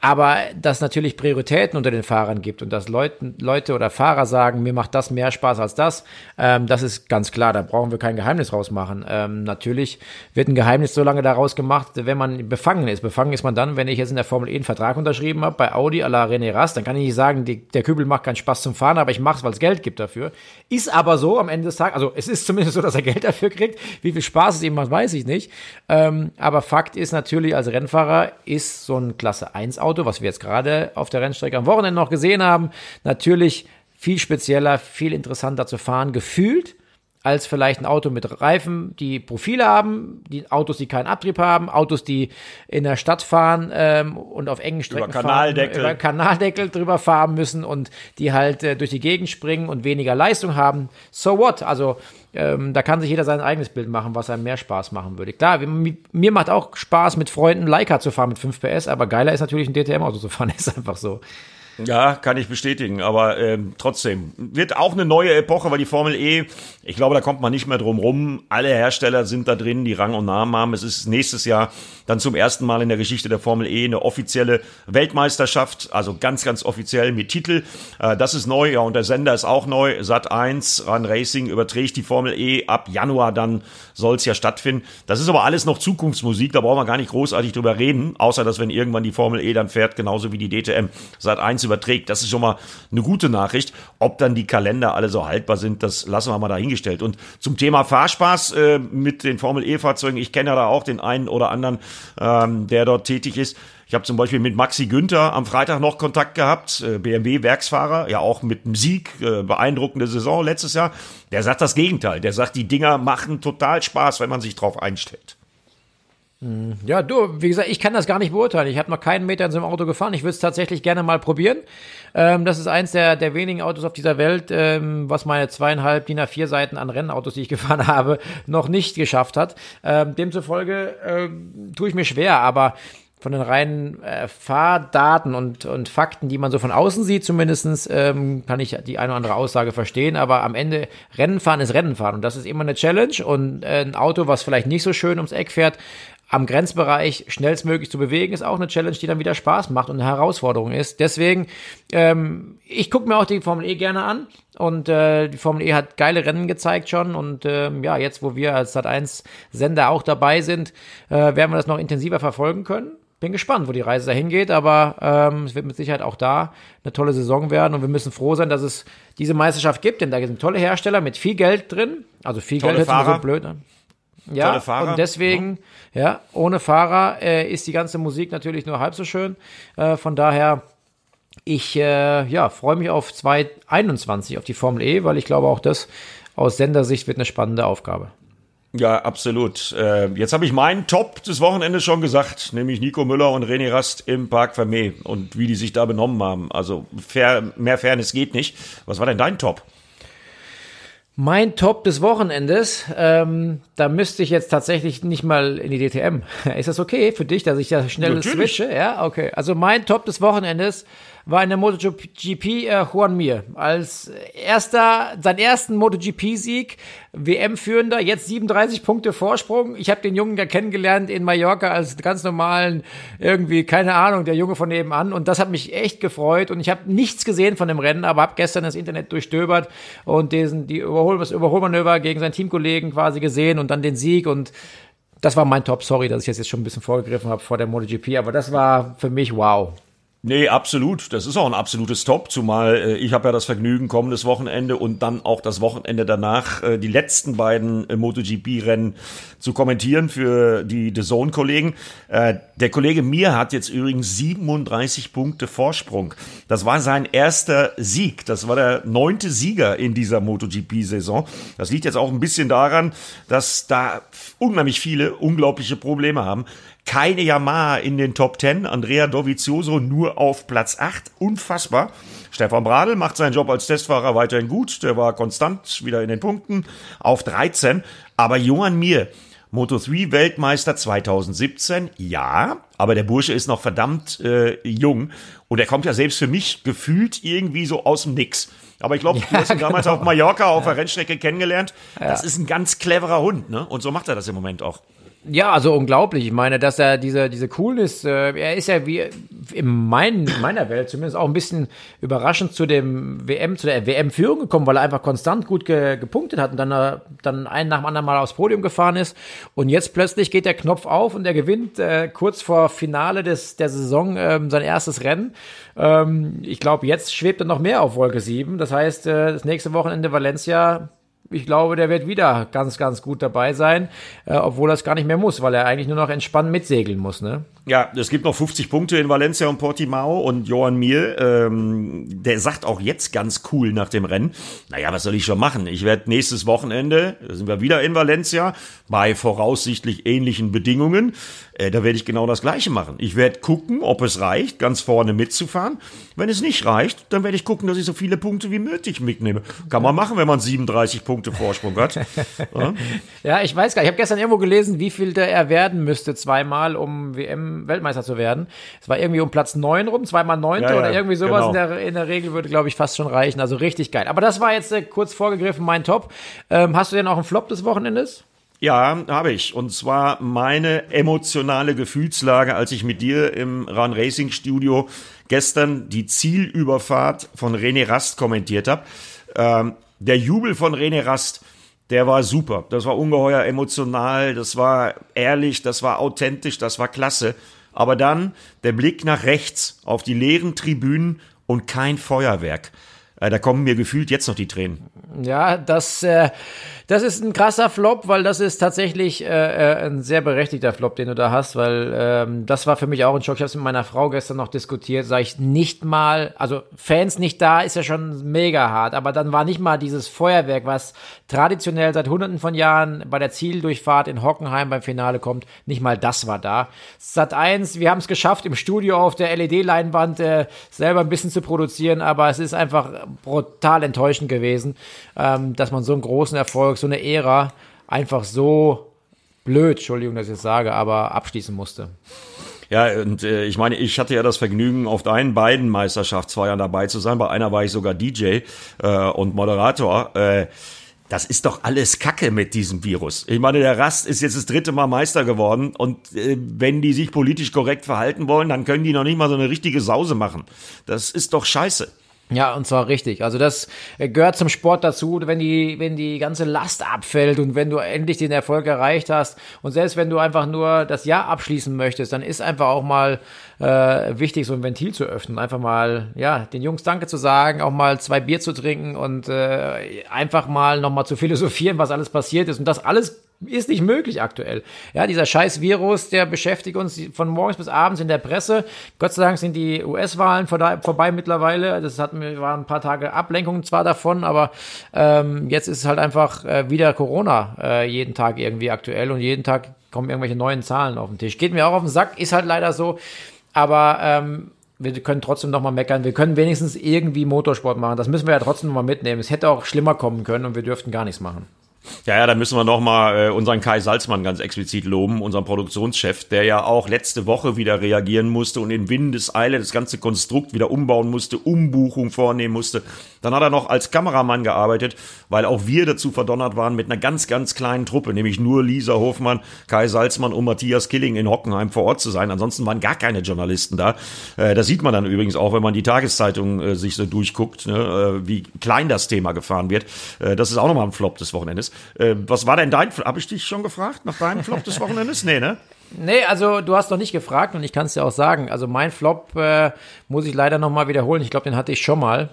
aber dass natürlich Prioritäten unter den Fahrern gibt und dass Leute, Leute oder Fahrer sagen, mir macht das mehr Spaß als das, ähm, das ist ganz klar, da brauchen wir kein Geheimnis rausmachen. Ähm, natürlich wird ein Geheimnis so lange daraus gemacht, wenn man befangen ist. Befangen ist man dann, wenn ich jetzt in der Formel E einen Vertrag unterschrieben habe bei Audi à la René Rast, dann kann ich nicht sagen, die, der Kübel macht keinen Spaß zum Fahren, aber ich mache es, weil es Geld gibt dafür. Ist aber so am Ende des Tages, also es ist zumindest so, dass er Geld dafür kriegt. Wie viel Spaß es ihm macht, weiß ich nicht. Ähm, aber Fakt ist natürlich, als Rennfahrer ist so ein Klasse 1 Auto Auto, was wir jetzt gerade auf der Rennstrecke am Wochenende noch gesehen haben, natürlich viel spezieller, viel interessanter zu fahren, gefühlt als vielleicht ein Auto mit Reifen, die Profile haben, die Autos, die keinen Abtrieb haben, Autos, die in der Stadt fahren ähm, und auf engen Strecken über Kanaldeckel. fahren, über Kanaldeckel drüber fahren müssen und die halt äh, durch die Gegend springen und weniger Leistung haben. So what? Also ähm, da kann sich jeder sein eigenes Bild machen, was einem mehr Spaß machen würde. Klar, mir macht auch Spaß, mit Freunden Leica zu fahren mit 5 PS, aber geiler ist natürlich ein DTM-Auto zu fahren, ist einfach so. Ja, kann ich bestätigen, aber ähm, trotzdem wird auch eine neue Epoche, weil die Formel E, ich glaube, da kommt man nicht mehr drum rum. Alle Hersteller sind da drin, die Rang und Namen haben. Es ist nächstes Jahr dann zum ersten Mal in der Geschichte der Formel E eine offizielle Weltmeisterschaft, also ganz, ganz offiziell mit Titel. Äh, das ist neu, ja, und der Sender ist auch neu. Sat 1 Run Racing überträgt die Formel E ab Januar, dann soll es ja stattfinden. Das ist aber alles noch Zukunftsmusik, da brauchen wir gar nicht großartig drüber reden, außer dass wenn irgendwann die Formel E dann fährt, genauso wie die DTM Sat 1 überträgt. Das ist schon mal eine gute Nachricht. Ob dann die Kalender alle so haltbar sind, das lassen wir mal dahingestellt. Und zum Thema Fahrspaß äh, mit den Formel E-Fahrzeugen, ich kenne ja da auch den einen oder anderen, ähm, der dort tätig ist. Ich habe zum Beispiel mit Maxi Günther am Freitag noch Kontakt gehabt, äh, BMW-Werksfahrer, ja auch mit einem Sieg, äh, beeindruckende Saison letztes Jahr. Der sagt das Gegenteil. Der sagt, die Dinger machen total Spaß, wenn man sich drauf einstellt. Hm, ja, du, wie gesagt, ich kann das gar nicht beurteilen. Ich habe noch keinen Meter in so einem Auto gefahren. Ich würde es tatsächlich gerne mal probieren. Ähm, das ist eins der, der wenigen Autos auf dieser Welt, ähm, was meine zweieinhalb DIN A4 Seiten an Rennautos, die ich gefahren habe, noch nicht geschafft hat. Ähm, demzufolge äh, tue ich mir schwer, aber von den reinen äh, Fahrdaten und, und Fakten, die man so von außen sieht, zumindestens ähm, kann ich die eine oder andere Aussage verstehen. Aber am Ende Rennen fahren ist Rennen fahren und das ist immer eine Challenge. Und äh, ein Auto, was vielleicht nicht so schön ums Eck fährt, am Grenzbereich schnellstmöglich zu bewegen, ist auch eine Challenge, die dann wieder Spaß macht und eine Herausforderung ist. Deswegen, ähm, ich gucke mir auch die Formel E gerne an und äh, die Formel E hat geile Rennen gezeigt schon und ähm, ja, jetzt, wo wir als Sat1 Sender auch dabei sind, äh, werden wir das noch intensiver verfolgen können. Bin gespannt, wo die Reise dahin geht, aber ähm, es wird mit Sicherheit auch da eine tolle Saison werden und wir müssen froh sein, dass es diese Meisterschaft gibt, denn da sind tolle Hersteller mit viel Geld drin, also viel tolle Geld sich so blöd an. Ja, und deswegen, ja, ja ohne Fahrer äh, ist die ganze Musik natürlich nur halb so schön. Äh, von daher, ich äh, ja, freue mich auf 2021, auf die Formel E, weil ich glaube auch das aus Sendersicht wird eine spannende Aufgabe. Ja, absolut. Äh, jetzt habe ich meinen Top des Wochenendes schon gesagt, nämlich Nico Müller und René Rast im Park Vermee und wie die sich da benommen haben. Also fair, mehr Fairness geht nicht. Was war denn dein Top? Mein Top des Wochenendes, ähm, da müsste ich jetzt tatsächlich nicht mal in die DTM. Ist das okay für dich, dass ich da schnell Natürlich. switche? Ja, okay. Also mein Top des Wochenendes war in der MotoGP äh, Juan Mir. Als erster, seinen ersten MotoGP-Sieg, WM-Führender, jetzt 37 Punkte Vorsprung. Ich habe den Jungen ja kennengelernt in Mallorca als ganz normalen, irgendwie, keine Ahnung, der Junge von nebenan. Und das hat mich echt gefreut. Und ich habe nichts gesehen von dem Rennen, aber habe gestern das Internet durchstöbert und diesen, die Überhol das Überholmanöver gegen seinen Teamkollegen quasi gesehen und dann den Sieg und das war mein Top. Sorry, dass ich jetzt schon ein bisschen vorgegriffen habe vor der MotoGP, aber das war für mich wow. Nee, absolut. Das ist auch ein absolutes Top, zumal äh, ich habe ja das Vergnügen, kommendes Wochenende und dann auch das Wochenende danach äh, die letzten beiden äh, MotoGP-Rennen zu kommentieren für die The Zone-Kollegen. Äh, der Kollege Mir hat jetzt übrigens 37 Punkte Vorsprung. Das war sein erster Sieg. Das war der neunte Sieger in dieser MotoGP-Saison. Das liegt jetzt auch ein bisschen daran, dass da unheimlich viele unglaubliche Probleme haben. Keine Yamaha in den Top 10. Andrea Dovizioso nur auf Platz 8. Unfassbar. Stefan Bradl macht seinen Job als Testfahrer weiterhin gut. Der war konstant wieder in den Punkten auf 13. Aber Johann Mir, Moto3 Weltmeister 2017, ja, aber der Bursche ist noch verdammt äh, jung und er kommt ja selbst für mich gefühlt irgendwie so aus dem Nix. Aber ich glaube, ja, du hast ihn damals genau. auf Mallorca auf ja. der Rennstrecke kennengelernt. Das ja. ist ein ganz cleverer Hund, ne? Und so macht er das im Moment auch. Ja, also unglaublich. Ich meine, dass er diese, diese Coolness, äh, er ist ja wie in mein, meiner Welt zumindest auch ein bisschen überraschend zu dem WM, zu der WM-Führung gekommen, weil er einfach konstant gut ge, gepunktet hat und dann, äh, dann einen nach dem anderen Mal aufs Podium gefahren ist. Und jetzt plötzlich geht der Knopf auf und er gewinnt äh, kurz vor Finale des, der Saison ähm, sein erstes Rennen. Ähm, ich glaube, jetzt schwebt er noch mehr auf Wolke 7. Das heißt, äh, das nächste Wochenende Valencia ich glaube, der wird wieder ganz, ganz gut dabei sein, äh, obwohl er es gar nicht mehr muss, weil er eigentlich nur noch entspannt mitsegeln muss. Ne? Ja, es gibt noch 50 Punkte in Valencia und Portimao und Johan Mir, ähm, der sagt auch jetzt ganz cool nach dem Rennen, naja, was soll ich schon machen? Ich werde nächstes Wochenende, da sind wir wieder in Valencia, bei voraussichtlich ähnlichen Bedingungen, äh, da werde ich genau das Gleiche machen. Ich werde gucken, ob es reicht, ganz vorne mitzufahren. Wenn es nicht reicht, dann werde ich gucken, dass ich so viele Punkte wie möglich mitnehme. Kann man machen, wenn man 37 Punkte Vorsprung hat. ja. ja, ich weiß gar nicht. Ich habe gestern irgendwo gelesen, wie viel der er werden müsste, zweimal, um WM-Weltmeister zu werden. Es war irgendwie um Platz 9 rum, zweimal neunte ja, ja, oder irgendwie sowas. Genau. In, der, in der Regel würde, glaube ich, fast schon reichen. Also richtig geil. Aber das war jetzt äh, kurz vorgegriffen mein Top. Ähm, hast du denn auch einen Flop des Wochenendes? Ja, habe ich. Und zwar meine emotionale Gefühlslage, als ich mit dir im Run Racing Studio gestern die Zielüberfahrt von René Rast kommentiert habe. Ähm, der Jubel von René Rast, der war super. Das war ungeheuer emotional, das war ehrlich, das war authentisch, das war klasse. Aber dann der Blick nach rechts auf die leeren Tribünen und kein Feuerwerk. Äh, da kommen mir gefühlt jetzt noch die Tränen. Ja, das, äh, das ist ein krasser Flop, weil das ist tatsächlich äh, äh, ein sehr berechtigter Flop, den du da hast, weil ähm, das war für mich auch ein Schock. Ich habe es mit meiner Frau gestern noch diskutiert. Sag ich nicht mal, also Fans nicht da, ist ja schon mega hart, aber dann war nicht mal dieses Feuerwerk, was traditionell seit hunderten von Jahren bei der Zieldurchfahrt in Hockenheim beim Finale kommt, nicht mal das war da. Sat 1, wir haben es geschafft, im Studio auf der LED-Leinwand äh, selber ein bisschen zu produzieren, aber es ist einfach brutal enttäuschend gewesen, ähm, dass man so einen großen Erfolg, so eine Ära einfach so blöd, Entschuldigung, dass ich das sage, aber abschließen musste. Ja, und äh, ich meine, ich hatte ja das Vergnügen, auf deinen beiden Meisterschaftsfeiern dabei zu sein. Bei einer war ich sogar DJ äh, und Moderator. Äh, das ist doch alles Kacke mit diesem Virus. Ich meine, der Rast ist jetzt das dritte Mal Meister geworden und äh, wenn die sich politisch korrekt verhalten wollen, dann können die noch nicht mal so eine richtige Sause machen. Das ist doch scheiße. Ja, und zwar richtig. Also das gehört zum Sport dazu, wenn die, wenn die ganze Last abfällt und wenn du endlich den Erfolg erreicht hast und selbst wenn du einfach nur das Jahr abschließen möchtest, dann ist einfach auch mal äh, wichtig, so ein Ventil zu öffnen, einfach mal, ja, den Jungs Danke zu sagen, auch mal zwei Bier zu trinken und äh, einfach mal nochmal zu philosophieren, was alles passiert ist. Und das alles ist nicht möglich aktuell. Ja, dieser scheiß Virus, der beschäftigt uns von morgens bis abends in der Presse. Gott sei Dank sind die US-Wahlen vorbei mittlerweile. Das hatten wir, waren ein paar Tage Ablenkung zwar davon, aber ähm, jetzt ist es halt einfach äh, wieder Corona äh, jeden Tag irgendwie aktuell und jeden Tag kommen irgendwelche neuen Zahlen auf den Tisch. Geht mir auch auf den Sack, ist halt leider so. Aber ähm, wir können trotzdem noch mal meckern. Wir können wenigstens irgendwie Motorsport machen. Das müssen wir ja trotzdem noch mal mitnehmen. Es hätte auch schlimmer kommen können und wir dürften gar nichts machen. Ja, ja, da müssen wir nochmal äh, unseren Kai Salzmann ganz explizit loben, unseren Produktionschef, der ja auch letzte Woche wieder reagieren musste und in Windeseile das ganze Konstrukt wieder umbauen musste, Umbuchung vornehmen musste. Dann hat er noch als Kameramann gearbeitet, weil auch wir dazu verdonnert waren mit einer ganz, ganz kleinen Truppe, nämlich nur Lisa Hofmann, Kai Salzmann und Matthias Killing in Hockenheim vor Ort zu sein. Ansonsten waren gar keine Journalisten da. Äh, das sieht man dann übrigens auch, wenn man die Tageszeitung äh, sich so durchguckt, ne, äh, wie klein das Thema gefahren wird. Äh, das ist auch nochmal ein Flop des Wochenendes. Äh, was war denn dein, habe ich dich schon gefragt nach deinem Flop des Wochenendes? Nee, ne? Nee, also du hast noch nicht gefragt und ich kann es dir auch sagen. Also mein Flop äh, muss ich leider nochmal wiederholen. Ich glaube, den hatte ich schon mal.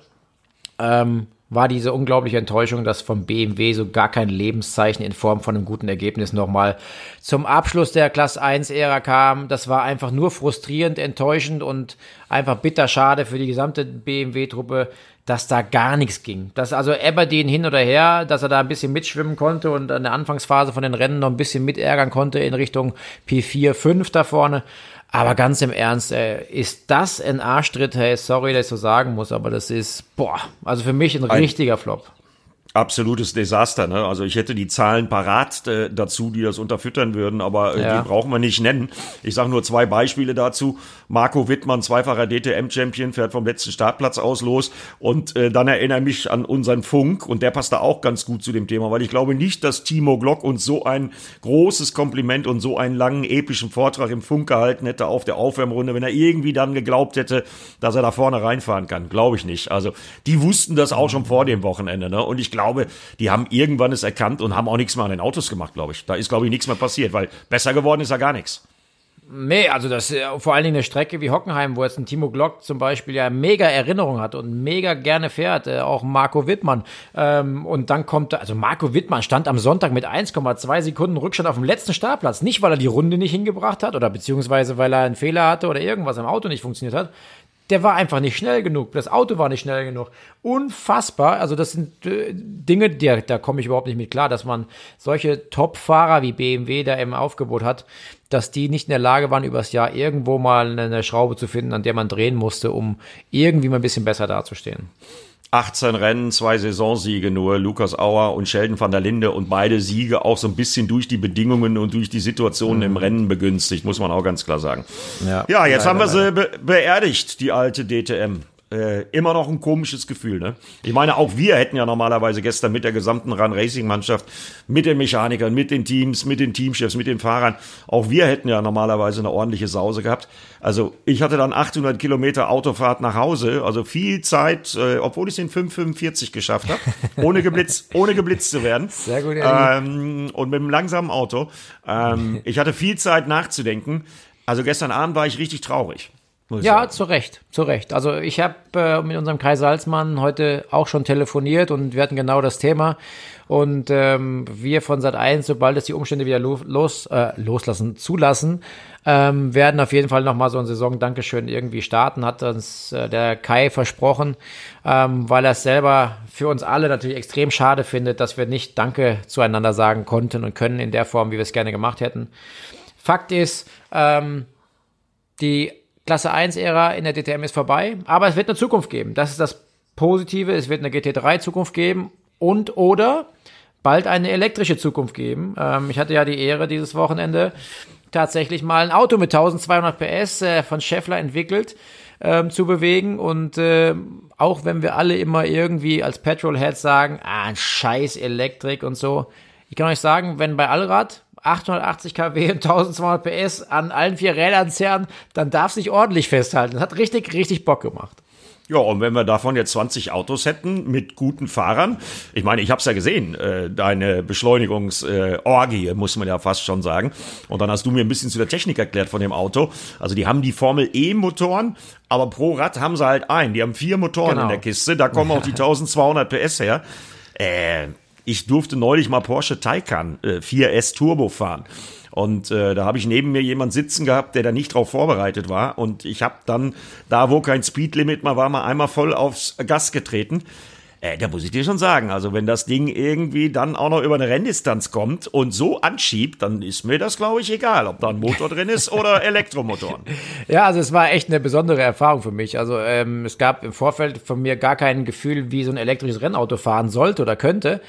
Ähm, war diese unglaubliche Enttäuschung, dass vom BMW so gar kein Lebenszeichen in Form von einem guten Ergebnis nochmal zum Abschluss der Class 1-Ära kam. Das war einfach nur frustrierend, enttäuschend und einfach bitter schade für die gesamte BMW-Truppe, dass da gar nichts ging. Dass also Aberdeen hin oder her, dass er da ein bisschen mitschwimmen konnte und an der Anfangsphase von den Rennen noch ein bisschen mitärgern konnte in Richtung P4, 5 da vorne. Aber ganz im Ernst, ey, ist das ein Arschtritt? Hey, sorry, dass ich so sagen muss, aber das ist, boah, also für mich ein, ein richtiger Flop absolutes Desaster. Ne? Also ich hätte die Zahlen parat äh, dazu, die das unterfüttern würden, aber äh, ja. die brauchen wir nicht nennen. Ich sage nur zwei Beispiele dazu. Marco Wittmann, zweifacher DTM-Champion, fährt vom letzten Startplatz aus los und äh, dann erinnere mich an unseren Funk und der passt da auch ganz gut zu dem Thema, weil ich glaube nicht, dass Timo Glock uns so ein großes Kompliment und so einen langen epischen Vortrag im Funk gehalten hätte auf der Aufwärmrunde, wenn er irgendwie dann geglaubt hätte, dass er da vorne reinfahren kann. Glaube ich nicht. Also die wussten das auch schon vor dem Wochenende ne? und ich glaube, die haben irgendwann es erkannt und haben auch nichts mehr an den Autos gemacht, glaube ich. Da ist, glaube ich, nichts mehr passiert, weil besser geworden ist ja gar nichts. Nee, also das ist vor allen Dingen eine Strecke wie Hockenheim, wo jetzt ein Timo Glock zum Beispiel ja mega Erinnerung hat und mega gerne fährt, äh, auch Marco Wittmann. Ähm, und dann kommt, also Marco Wittmann stand am Sonntag mit 1,2 Sekunden Rückstand auf dem letzten Startplatz. Nicht, weil er die Runde nicht hingebracht hat oder beziehungsweise weil er einen Fehler hatte oder irgendwas am Auto nicht funktioniert hat, der war einfach nicht schnell genug. Das Auto war nicht schnell genug. Unfassbar. Also das sind äh, Dinge, die, da komme ich überhaupt nicht mit klar, dass man solche Top-Fahrer wie BMW da im Aufgebot hat, dass die nicht in der Lage waren, übers Jahr irgendwo mal eine Schraube zu finden, an der man drehen musste, um irgendwie mal ein bisschen besser dazustehen. 18 Rennen, zwei Saisonsiege nur, Lukas Auer und Sheldon van der Linde und beide Siege auch so ein bisschen durch die Bedingungen und durch die Situationen mhm. im Rennen begünstigt, muss man auch ganz klar sagen. Ja, ja jetzt leider, haben wir sie be beerdigt, die alte DTM äh, immer noch ein komisches Gefühl. Ne? Ich meine, auch wir hätten ja normalerweise gestern mit der gesamten Run Racing Mannschaft, mit den Mechanikern, mit den Teams, mit den Teamchefs, mit den Fahrern, auch wir hätten ja normalerweise eine ordentliche Sause gehabt. Also ich hatte dann 800 Kilometer Autofahrt nach Hause, also viel Zeit, äh, obwohl ich es in 5,45 geschafft habe, ohne geblitzt, ohne geblitzt zu werden. Sehr gut. Ähm, und mit einem langsamen Auto. Ähm, ich hatte viel Zeit nachzudenken. Also gestern Abend war ich richtig traurig. Ja, sagen. zu Recht, zu Recht. Also ich habe äh, mit unserem Kai Salzmann heute auch schon telefoniert und wir hatten genau das Thema. Und ähm, wir von Sat 1, sobald es die Umstände wieder los, äh, loslassen, zulassen, ähm, werden auf jeden Fall nochmal so ein Saison-Dankeschön irgendwie starten, hat uns äh, der Kai versprochen, ähm, weil er es selber für uns alle natürlich extrem schade findet, dass wir nicht Danke zueinander sagen konnten und können in der Form, wie wir es gerne gemacht hätten. Fakt ist, ähm, die Klasse 1-Ära in der DTM ist vorbei, aber es wird eine Zukunft geben. Das ist das Positive. Es wird eine GT3-Zukunft geben und oder bald eine elektrische Zukunft geben. Ähm, ich hatte ja die Ehre, dieses Wochenende tatsächlich mal ein Auto mit 1200 PS äh, von Scheffler entwickelt ähm, zu bewegen. Und äh, auch wenn wir alle immer irgendwie als Petrolheads sagen, ah, ein scheiß Elektrik und so. Ich kann euch sagen, wenn bei Allrad 880 kW und 1200 PS an allen vier Rädern zerren, dann darf sich ordentlich festhalten. Das hat richtig, richtig Bock gemacht. Ja, und wenn wir davon jetzt 20 Autos hätten mit guten Fahrern, ich meine, ich habe es ja gesehen, äh, deine Beschleunigungsorgie, äh, muss man ja fast schon sagen. Und dann hast du mir ein bisschen zu der Technik erklärt von dem Auto. Also die haben die Formel E-Motoren, aber pro Rad haben sie halt ein. Die haben vier Motoren genau. in der Kiste, da kommen auch die 1200 PS her. Äh, ich durfte neulich mal Porsche Taycan äh, 4S Turbo fahren. Und äh, da habe ich neben mir jemand sitzen gehabt, der da nicht drauf vorbereitet war. Und ich habe dann, da wo kein Speedlimit mehr war, mal einmal voll aufs Gas getreten. Äh, da muss ich dir schon sagen, also wenn das Ding irgendwie dann auch noch über eine Renndistanz kommt und so anschiebt, dann ist mir das, glaube ich, egal, ob da ein Motor drin ist oder Elektromotoren. Ja, also es war echt eine besondere Erfahrung für mich. Also ähm, es gab im Vorfeld von mir gar kein Gefühl, wie so ein elektrisches Rennauto fahren sollte oder könnte.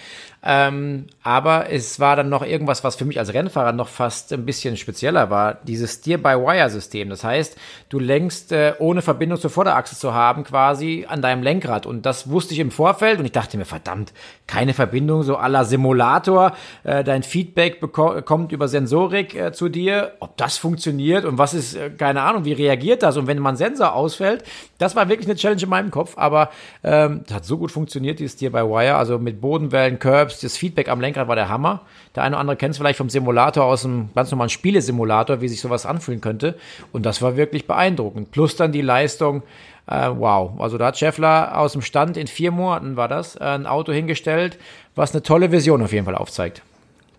Ähm, aber es war dann noch irgendwas, was für mich als Rennfahrer noch fast ein bisschen spezieller war. Dieses Steer-by-Wire-System. Das heißt, du lenkst äh, ohne Verbindung zur Vorderachse zu haben, quasi an deinem Lenkrad. Und das wusste ich im Vorfeld und ich dachte mir, verdammt, keine Verbindung, so la Simulator. Äh, dein Feedback kommt über Sensorik äh, zu dir. Ob das funktioniert und was ist, äh, keine Ahnung, wie reagiert das? Und wenn mein Sensor ausfällt, das war wirklich eine Challenge in meinem Kopf. Aber ähm, hat so gut funktioniert, dieses Steer-by-Wire. Also mit Bodenwellen, Curbs, das Feedback am Lenkrad war der Hammer. Der eine oder andere kennt es vielleicht vom Simulator aus einem ganz normalen Spielesimulator, wie sich sowas anfühlen könnte. Und das war wirklich beeindruckend. Plus dann die Leistung. Äh, wow. Also da hat Scheffler aus dem Stand in vier Monaten war das, äh, ein Auto hingestellt, was eine tolle Vision auf jeden Fall aufzeigt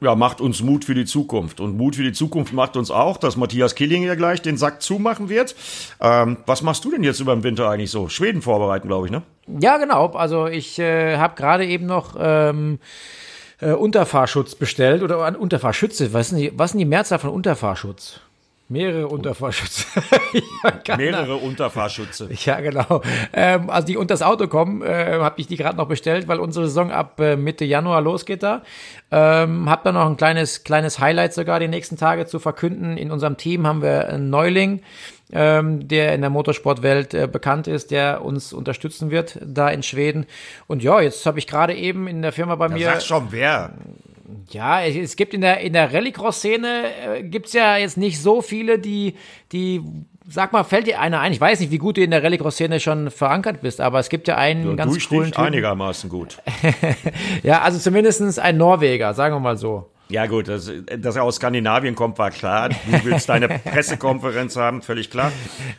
ja, macht uns Mut für die Zukunft. Und Mut für die Zukunft macht uns auch, dass Matthias Killing ja gleich den Sack zumachen wird. Ähm, was machst du denn jetzt über den Winter eigentlich so? Schweden vorbereiten, glaube ich, ne? Ja, genau. Also ich äh, habe gerade eben noch ähm, äh, Unterfahrschutz bestellt oder an Unterfahrschütze. Was ist, die, was denn die Mehrzahl von Unterfahrschutz? Mehrere Unterfahrschütze. ja, Mehrere Unterfahrschütze. Ja, genau. Ähm, also die unter das Auto kommen, äh, habe ich die gerade noch bestellt, weil unsere Saison ab äh, Mitte Januar losgeht da. Ähm, hab da noch ein kleines, kleines Highlight sogar die nächsten Tage zu verkünden. In unserem Team haben wir einen Neuling, ähm, der in der Motorsportwelt äh, bekannt ist, der uns unterstützen wird da in Schweden. Und ja, jetzt habe ich gerade eben in der Firma bei da mir. Sag schon wer. Ja, es gibt in der, in der Rallycross-Szene äh, gibt's ja jetzt nicht so viele, die, die, sag mal, fällt dir einer ein? Ich weiß nicht, wie gut du in der Rallycross-Szene schon verankert bist, aber es gibt ja einen ja, ganz coolen Typen. einigermaßen gut. ja, also zumindestens ein Norweger, sagen wir mal so. Ja gut, dass, dass er aus Skandinavien kommt, war klar. Du willst deine Pressekonferenz haben, völlig klar.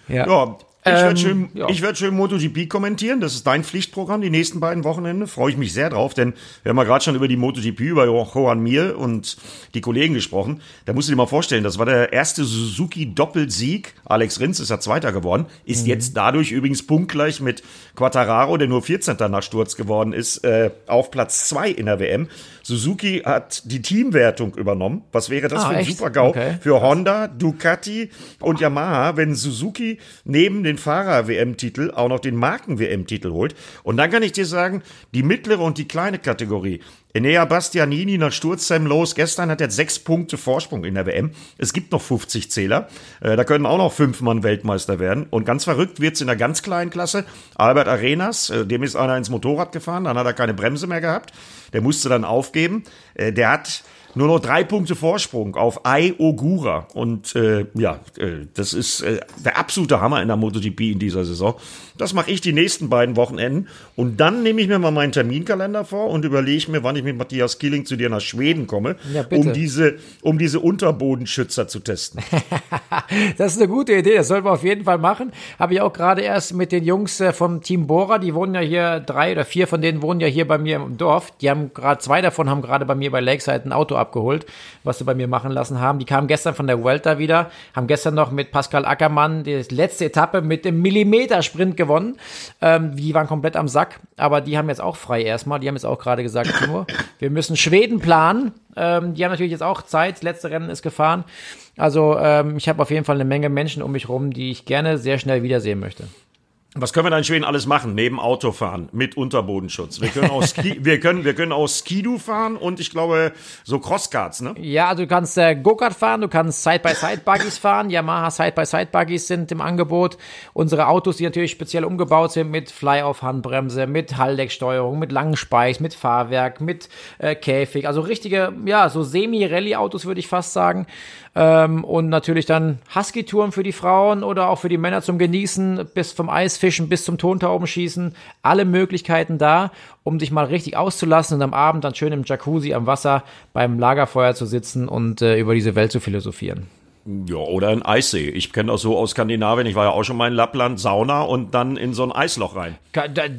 Ja, ja ich werde ähm, schön, ja. ich werd schön MotoGP kommentieren. Das ist dein Pflichtprogramm die nächsten beiden Wochenende. Freue ich mich sehr drauf, denn wir haben ja gerade schon über die MotoGP, über Johan Mir und die Kollegen gesprochen. Da musst du dir mal vorstellen, das war der erste Suzuki-Doppelsieg. Alex Rins ist ja Zweiter geworden, ist mhm. jetzt dadurch übrigens punktgleich mit Quattararo, der nur 14. nach Sturz geworden ist, äh, auf Platz zwei in der WM. Suzuki hat die Teamwertung übernommen. Was wäre das ah, für ein Super-GAU okay. für Honda, Ducati und Yamaha, wenn Suzuki neben den Fahrer-WM-Titel auch noch den Marken-WM-Titel holt? Und dann kann ich dir sagen, die mittlere und die kleine Kategorie, Enea Bastianini nach Sturzheim los. Gestern hat er sechs Punkte Vorsprung in der WM. Es gibt noch 50 Zähler. Äh, da können auch noch fünf Mann Weltmeister werden. Und ganz verrückt wird's in der ganz kleinen Klasse. Albert Arenas, äh, dem ist einer ins Motorrad gefahren, dann hat er keine Bremse mehr gehabt. Der musste dann aufgeben. Äh, der hat nur noch drei Punkte Vorsprung auf Ai Ogura. Und äh, ja, äh, das ist äh, der absolute Hammer in der MotoGP in dieser Saison. Das mache ich die nächsten beiden Wochenenden. Und dann nehme ich mir mal meinen Terminkalender vor und überlege mir, wann ich mit Matthias Killing zu dir nach Schweden komme, ja, um, diese, um diese Unterbodenschützer zu testen. das ist eine gute Idee, das sollten wir auf jeden Fall machen. Habe ich auch gerade erst mit den Jungs äh, vom Team Bora, die wohnen ja hier, drei oder vier von denen wohnen ja hier bei mir im Dorf. Die haben gerade, zwei davon haben gerade bei mir bei Lakeside ein Auto abgeholt, was sie bei mir machen lassen haben. Die kamen gestern von der Vuelta wieder, haben gestern noch mit Pascal Ackermann die letzte Etappe mit dem Millimeter-Sprint gewonnen. Ähm, die waren komplett am Sack, aber die haben jetzt auch frei erstmal. Die haben jetzt auch gerade gesagt, Timo, wir müssen Schweden planen. Ähm, die haben natürlich jetzt auch Zeit. Das letzte Rennen ist gefahren. Also ähm, ich habe auf jeden Fall eine Menge Menschen um mich rum, die ich gerne sehr schnell wiedersehen möchte. Was können wir da in Schweden alles machen? Neben Autofahren mit Unterbodenschutz. Wir können auch Ski, wir können, wir können auch Skidu fahren und ich glaube so Crosskarts, ne? Ja, also du kannst äh, Go-Kart fahren, du kannst Side-by-Side-Buggies fahren. Yamaha Side-by-Side-Buggies sind im Angebot. Unsere Autos, die natürlich speziell umgebaut sind mit Fly-Off-Handbremse, mit Halldecksteuerung, mit langen Speichs, mit Fahrwerk, mit äh, Käfig. Also richtige, ja, so Semi-Rallye-Autos würde ich fast sagen. Ähm, und natürlich dann Husky-Touren für die Frauen oder auch für die Männer zum Genießen, bis vom Eisfischen bis zum Tontaubenschießen. Alle Möglichkeiten da, um dich mal richtig auszulassen und am Abend dann schön im Jacuzzi am Wasser beim Lagerfeuer zu sitzen und äh, über diese Welt zu philosophieren. Ja, oder ein Eissee. Ich kenne das so aus Skandinavien. Ich war ja auch schon mal in Lappland, Sauna und dann in so ein Eisloch rein.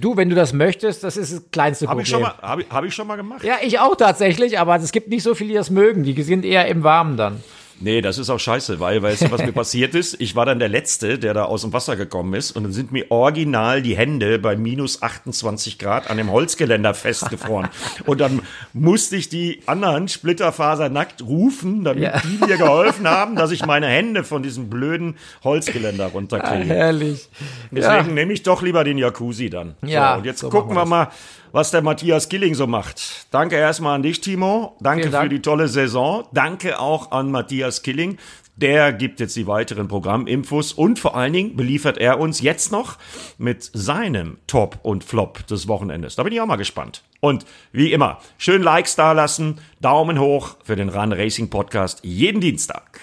Du, wenn du das möchtest, das ist das kleinste Hab Problem. ich schon mal, habe ich, hab ich schon mal gemacht. ja, ich auch tatsächlich, aber es gibt nicht so viele, die das mögen. Die sind eher im Warmen dann. Nee, das ist auch scheiße, weil, weißt du, was mir passiert ist? Ich war dann der Letzte, der da aus dem Wasser gekommen ist und dann sind mir original die Hände bei minus 28 Grad an dem Holzgeländer festgefroren. und dann musste ich die anderen splitterfasernackt rufen, damit Ja. die mir geholfen haben, dass ich meine Hände von diesem blöden Holzgeländer runterkriege. Herrlich. Deswegen nehme ich doch lieber den Jacuzzi dann. Ja, so, und jetzt so gucken wir mal, was der Matthias Killing so macht. Danke erstmal an dich, Timo. Danke Dank. für die tolle Saison. Danke auch an Matthias Killing. Der gibt jetzt die weiteren Programminfos und vor allen Dingen beliefert er uns jetzt noch mit seinem Top und Flop des Wochenendes. Da bin ich auch mal gespannt. Und wie immer, schön Likes dalassen, Daumen hoch für den Run Racing Podcast jeden Dienstag.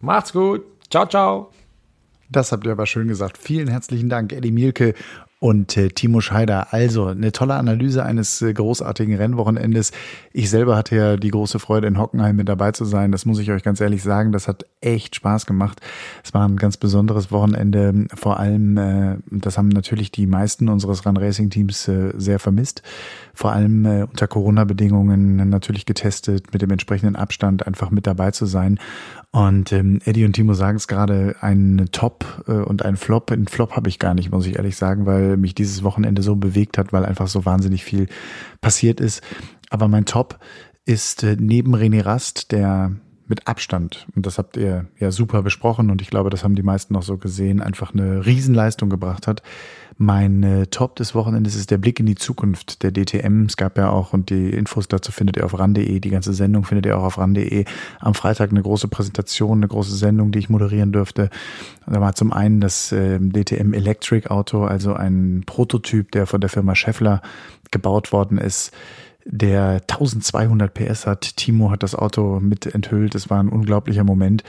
Macht's gut. Ciao, ciao. Das habt ihr aber schön gesagt. Vielen herzlichen Dank, Eddie Mielke und äh, Timo Scheider. Also eine tolle Analyse eines äh, großartigen Rennwochenendes. Ich selber hatte ja die große Freude, in Hockenheim mit dabei zu sein. Das muss ich euch ganz ehrlich sagen. Das hat echt Spaß gemacht. Es war ein ganz besonderes Wochenende. Vor allem, äh, das haben natürlich die meisten unseres Run Racing Teams äh, sehr vermisst. Vor allem äh, unter Corona-Bedingungen natürlich getestet, mit dem entsprechenden Abstand einfach mit dabei zu sein. Und ähm, Eddie und Timo sagen es gerade, ein Top äh, und ein Flop. Ein Flop habe ich gar nicht, muss ich ehrlich sagen, weil mich dieses Wochenende so bewegt hat, weil einfach so wahnsinnig viel passiert ist. Aber mein Top ist äh, neben René Rast, der mit Abstand, und das habt ihr ja super besprochen und ich glaube, das haben die meisten auch so gesehen, einfach eine Riesenleistung gebracht hat. Mein Top des Wochenendes ist der Blick in die Zukunft der DTM. Es gab ja auch, und die Infos dazu findet ihr auf ran.de, die ganze Sendung findet ihr auch auf ran.de. Am Freitag eine große Präsentation, eine große Sendung, die ich moderieren dürfte. Da war zum einen das DTM Electric Auto, also ein Prototyp, der von der Firma Scheffler gebaut worden ist der 1200 PS hat. Timo hat das Auto mit enthüllt. Es war ein unglaublicher Moment.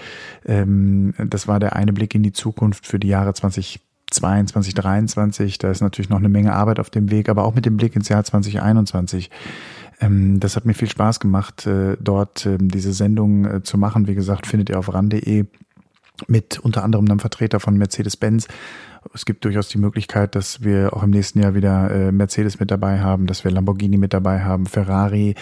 Ähm, das war der eine Blick in die Zukunft für die Jahre 2022, 2023. Da ist natürlich noch eine Menge Arbeit auf dem Weg, aber auch mit dem Blick ins Jahr 2021. Ähm, das hat mir viel Spaß gemacht, äh, dort ähm, diese Sendung äh, zu machen. Wie gesagt, findet ihr auf ran.de mit unter anderem einem Vertreter von Mercedes-Benz. Es gibt durchaus die Möglichkeit, dass wir auch im nächsten Jahr wieder äh, Mercedes mit dabei haben, dass wir Lamborghini mit dabei haben, Ferrari,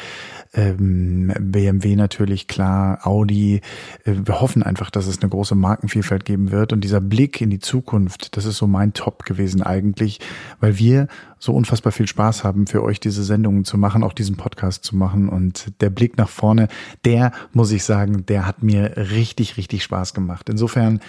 ähm, BMW natürlich, klar, Audi. Äh, wir hoffen einfach, dass es eine große Markenvielfalt geben wird. Und dieser Blick in die Zukunft, das ist so mein Top gewesen eigentlich, weil wir so unfassbar viel Spaß haben, für euch diese Sendungen zu machen, auch diesen Podcast zu machen. Und der Blick nach vorne, der, muss ich sagen, der hat mir richtig, richtig Spaß gemacht. Insofern,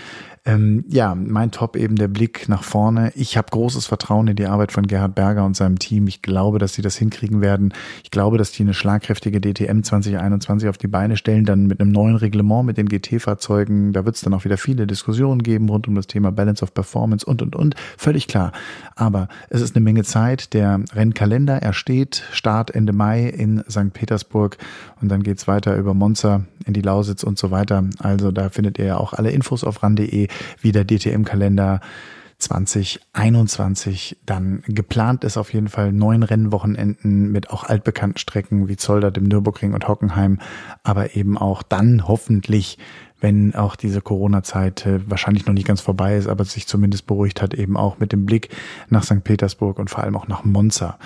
ähm, ja, mein Top eben der Blick nach vorne. Ich habe großes Vertrauen in die Arbeit von Gerhard Berger und seinem Team. Ich glaube, dass sie das hinkriegen werden. Ich glaube, dass die eine schlagkräftige DTM 2021 auf die Beine stellen, dann mit einem neuen Reglement mit den GT-Fahrzeugen. Da wird es dann auch wieder viele Diskussionen geben rund um das Thema Balance of Performance und, und, und. Völlig klar. Aber es ist eine Menge Zeit. Der Rennkalender, er steht. Start Ende Mai in St. Petersburg und dann geht's weiter über Monza in die Lausitz und so weiter. Also da findet ihr ja auch alle Infos auf ran.de, wie der DTM-Kalender 2021 dann geplant ist auf jeden Fall neun Rennwochenenden mit auch altbekannten Strecken wie Zolder, dem Nürburgring und Hockenheim, aber eben auch dann hoffentlich wenn auch diese Corona-Zeit äh, wahrscheinlich noch nicht ganz vorbei ist, aber sich zumindest beruhigt hat, eben auch mit dem Blick nach St. Petersburg und vor allem auch nach Monza.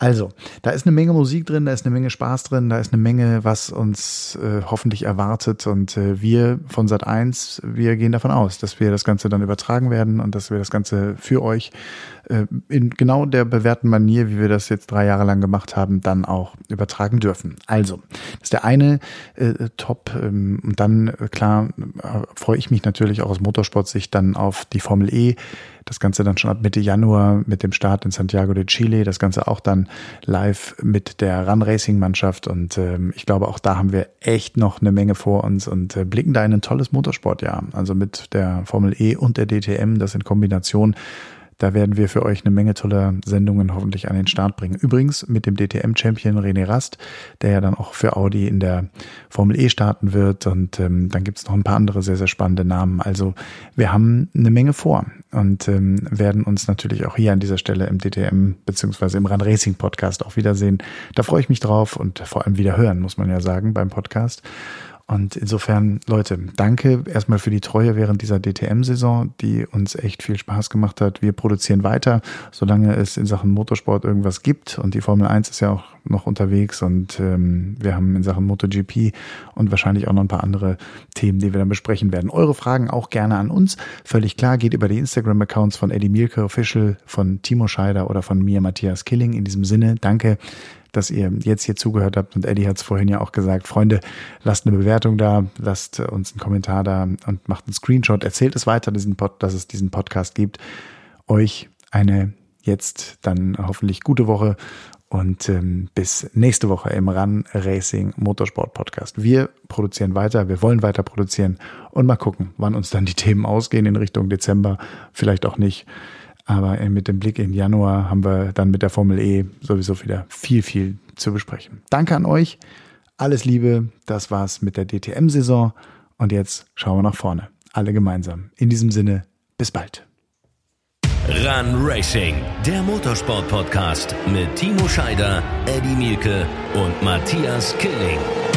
Also, da ist eine Menge Musik drin, da ist eine Menge Spaß drin, da ist eine Menge, was uns äh, hoffentlich erwartet. Und äh, wir von Sat 1, wir gehen davon aus, dass wir das Ganze dann übertragen werden und dass wir das Ganze für euch in genau der bewährten Manier, wie wir das jetzt drei Jahre lang gemacht haben, dann auch übertragen dürfen. Also, das ist der eine äh, Top. Ähm, und dann, äh, klar, äh, freue ich mich natürlich auch aus Motorsportsicht dann auf die Formel E. Das Ganze dann schon ab Mitte Januar mit dem Start in Santiago de Chile. Das Ganze auch dann live mit der Run Racing Mannschaft. Und ähm, ich glaube, auch da haben wir echt noch eine Menge vor uns und äh, blicken da in ein tolles Motorsportjahr. Also mit der Formel E und der DTM, das in Kombination da werden wir für euch eine Menge toller Sendungen hoffentlich an den Start bringen. Übrigens mit dem DTM-Champion René Rast, der ja dann auch für Audi in der Formel E starten wird. Und ähm, dann gibt es noch ein paar andere sehr, sehr spannende Namen. Also wir haben eine Menge vor und ähm, werden uns natürlich auch hier an dieser Stelle im DTM beziehungsweise im Run Racing Podcast auch wiedersehen. Da freue ich mich drauf und vor allem wieder hören, muss man ja sagen, beim Podcast. Und insofern, Leute, danke erstmal für die Treue während dieser DTM-Saison, die uns echt viel Spaß gemacht hat. Wir produzieren weiter, solange es in Sachen Motorsport irgendwas gibt. Und die Formel 1 ist ja auch noch unterwegs und ähm, wir haben in Sachen MotoGP und wahrscheinlich auch noch ein paar andere Themen, die wir dann besprechen werden. Eure Fragen auch gerne an uns. Völlig klar, geht über die Instagram-Accounts von Eddie Mielke Official, von Timo Scheider oder von mir, Matthias Killing. In diesem Sinne, danke dass ihr jetzt hier zugehört habt. Und Eddie hat es vorhin ja auch gesagt, Freunde, lasst eine Bewertung da, lasst uns einen Kommentar da und macht einen Screenshot, erzählt es weiter, diesen Pod, dass es diesen Podcast gibt. Euch eine jetzt dann hoffentlich gute Woche und ähm, bis nächste Woche im Run Racing Motorsport Podcast. Wir produzieren weiter, wir wollen weiter produzieren und mal gucken, wann uns dann die Themen ausgehen in Richtung Dezember, vielleicht auch nicht. Aber äh, mit dem Blick in Januar haben wir dann mit der Formel E sowieso wieder viel, viel zu besprechen. Danke an euch. Alles Liebe. Das war's mit der DTM-Saison. Und jetzt schauen wir nach vorne. Alle gemeinsam. In diesem Sinne, bis bald. Run Racing, der Motorsport-Podcast mit Timo Scheider, Eddie Mielke und Matthias Killing.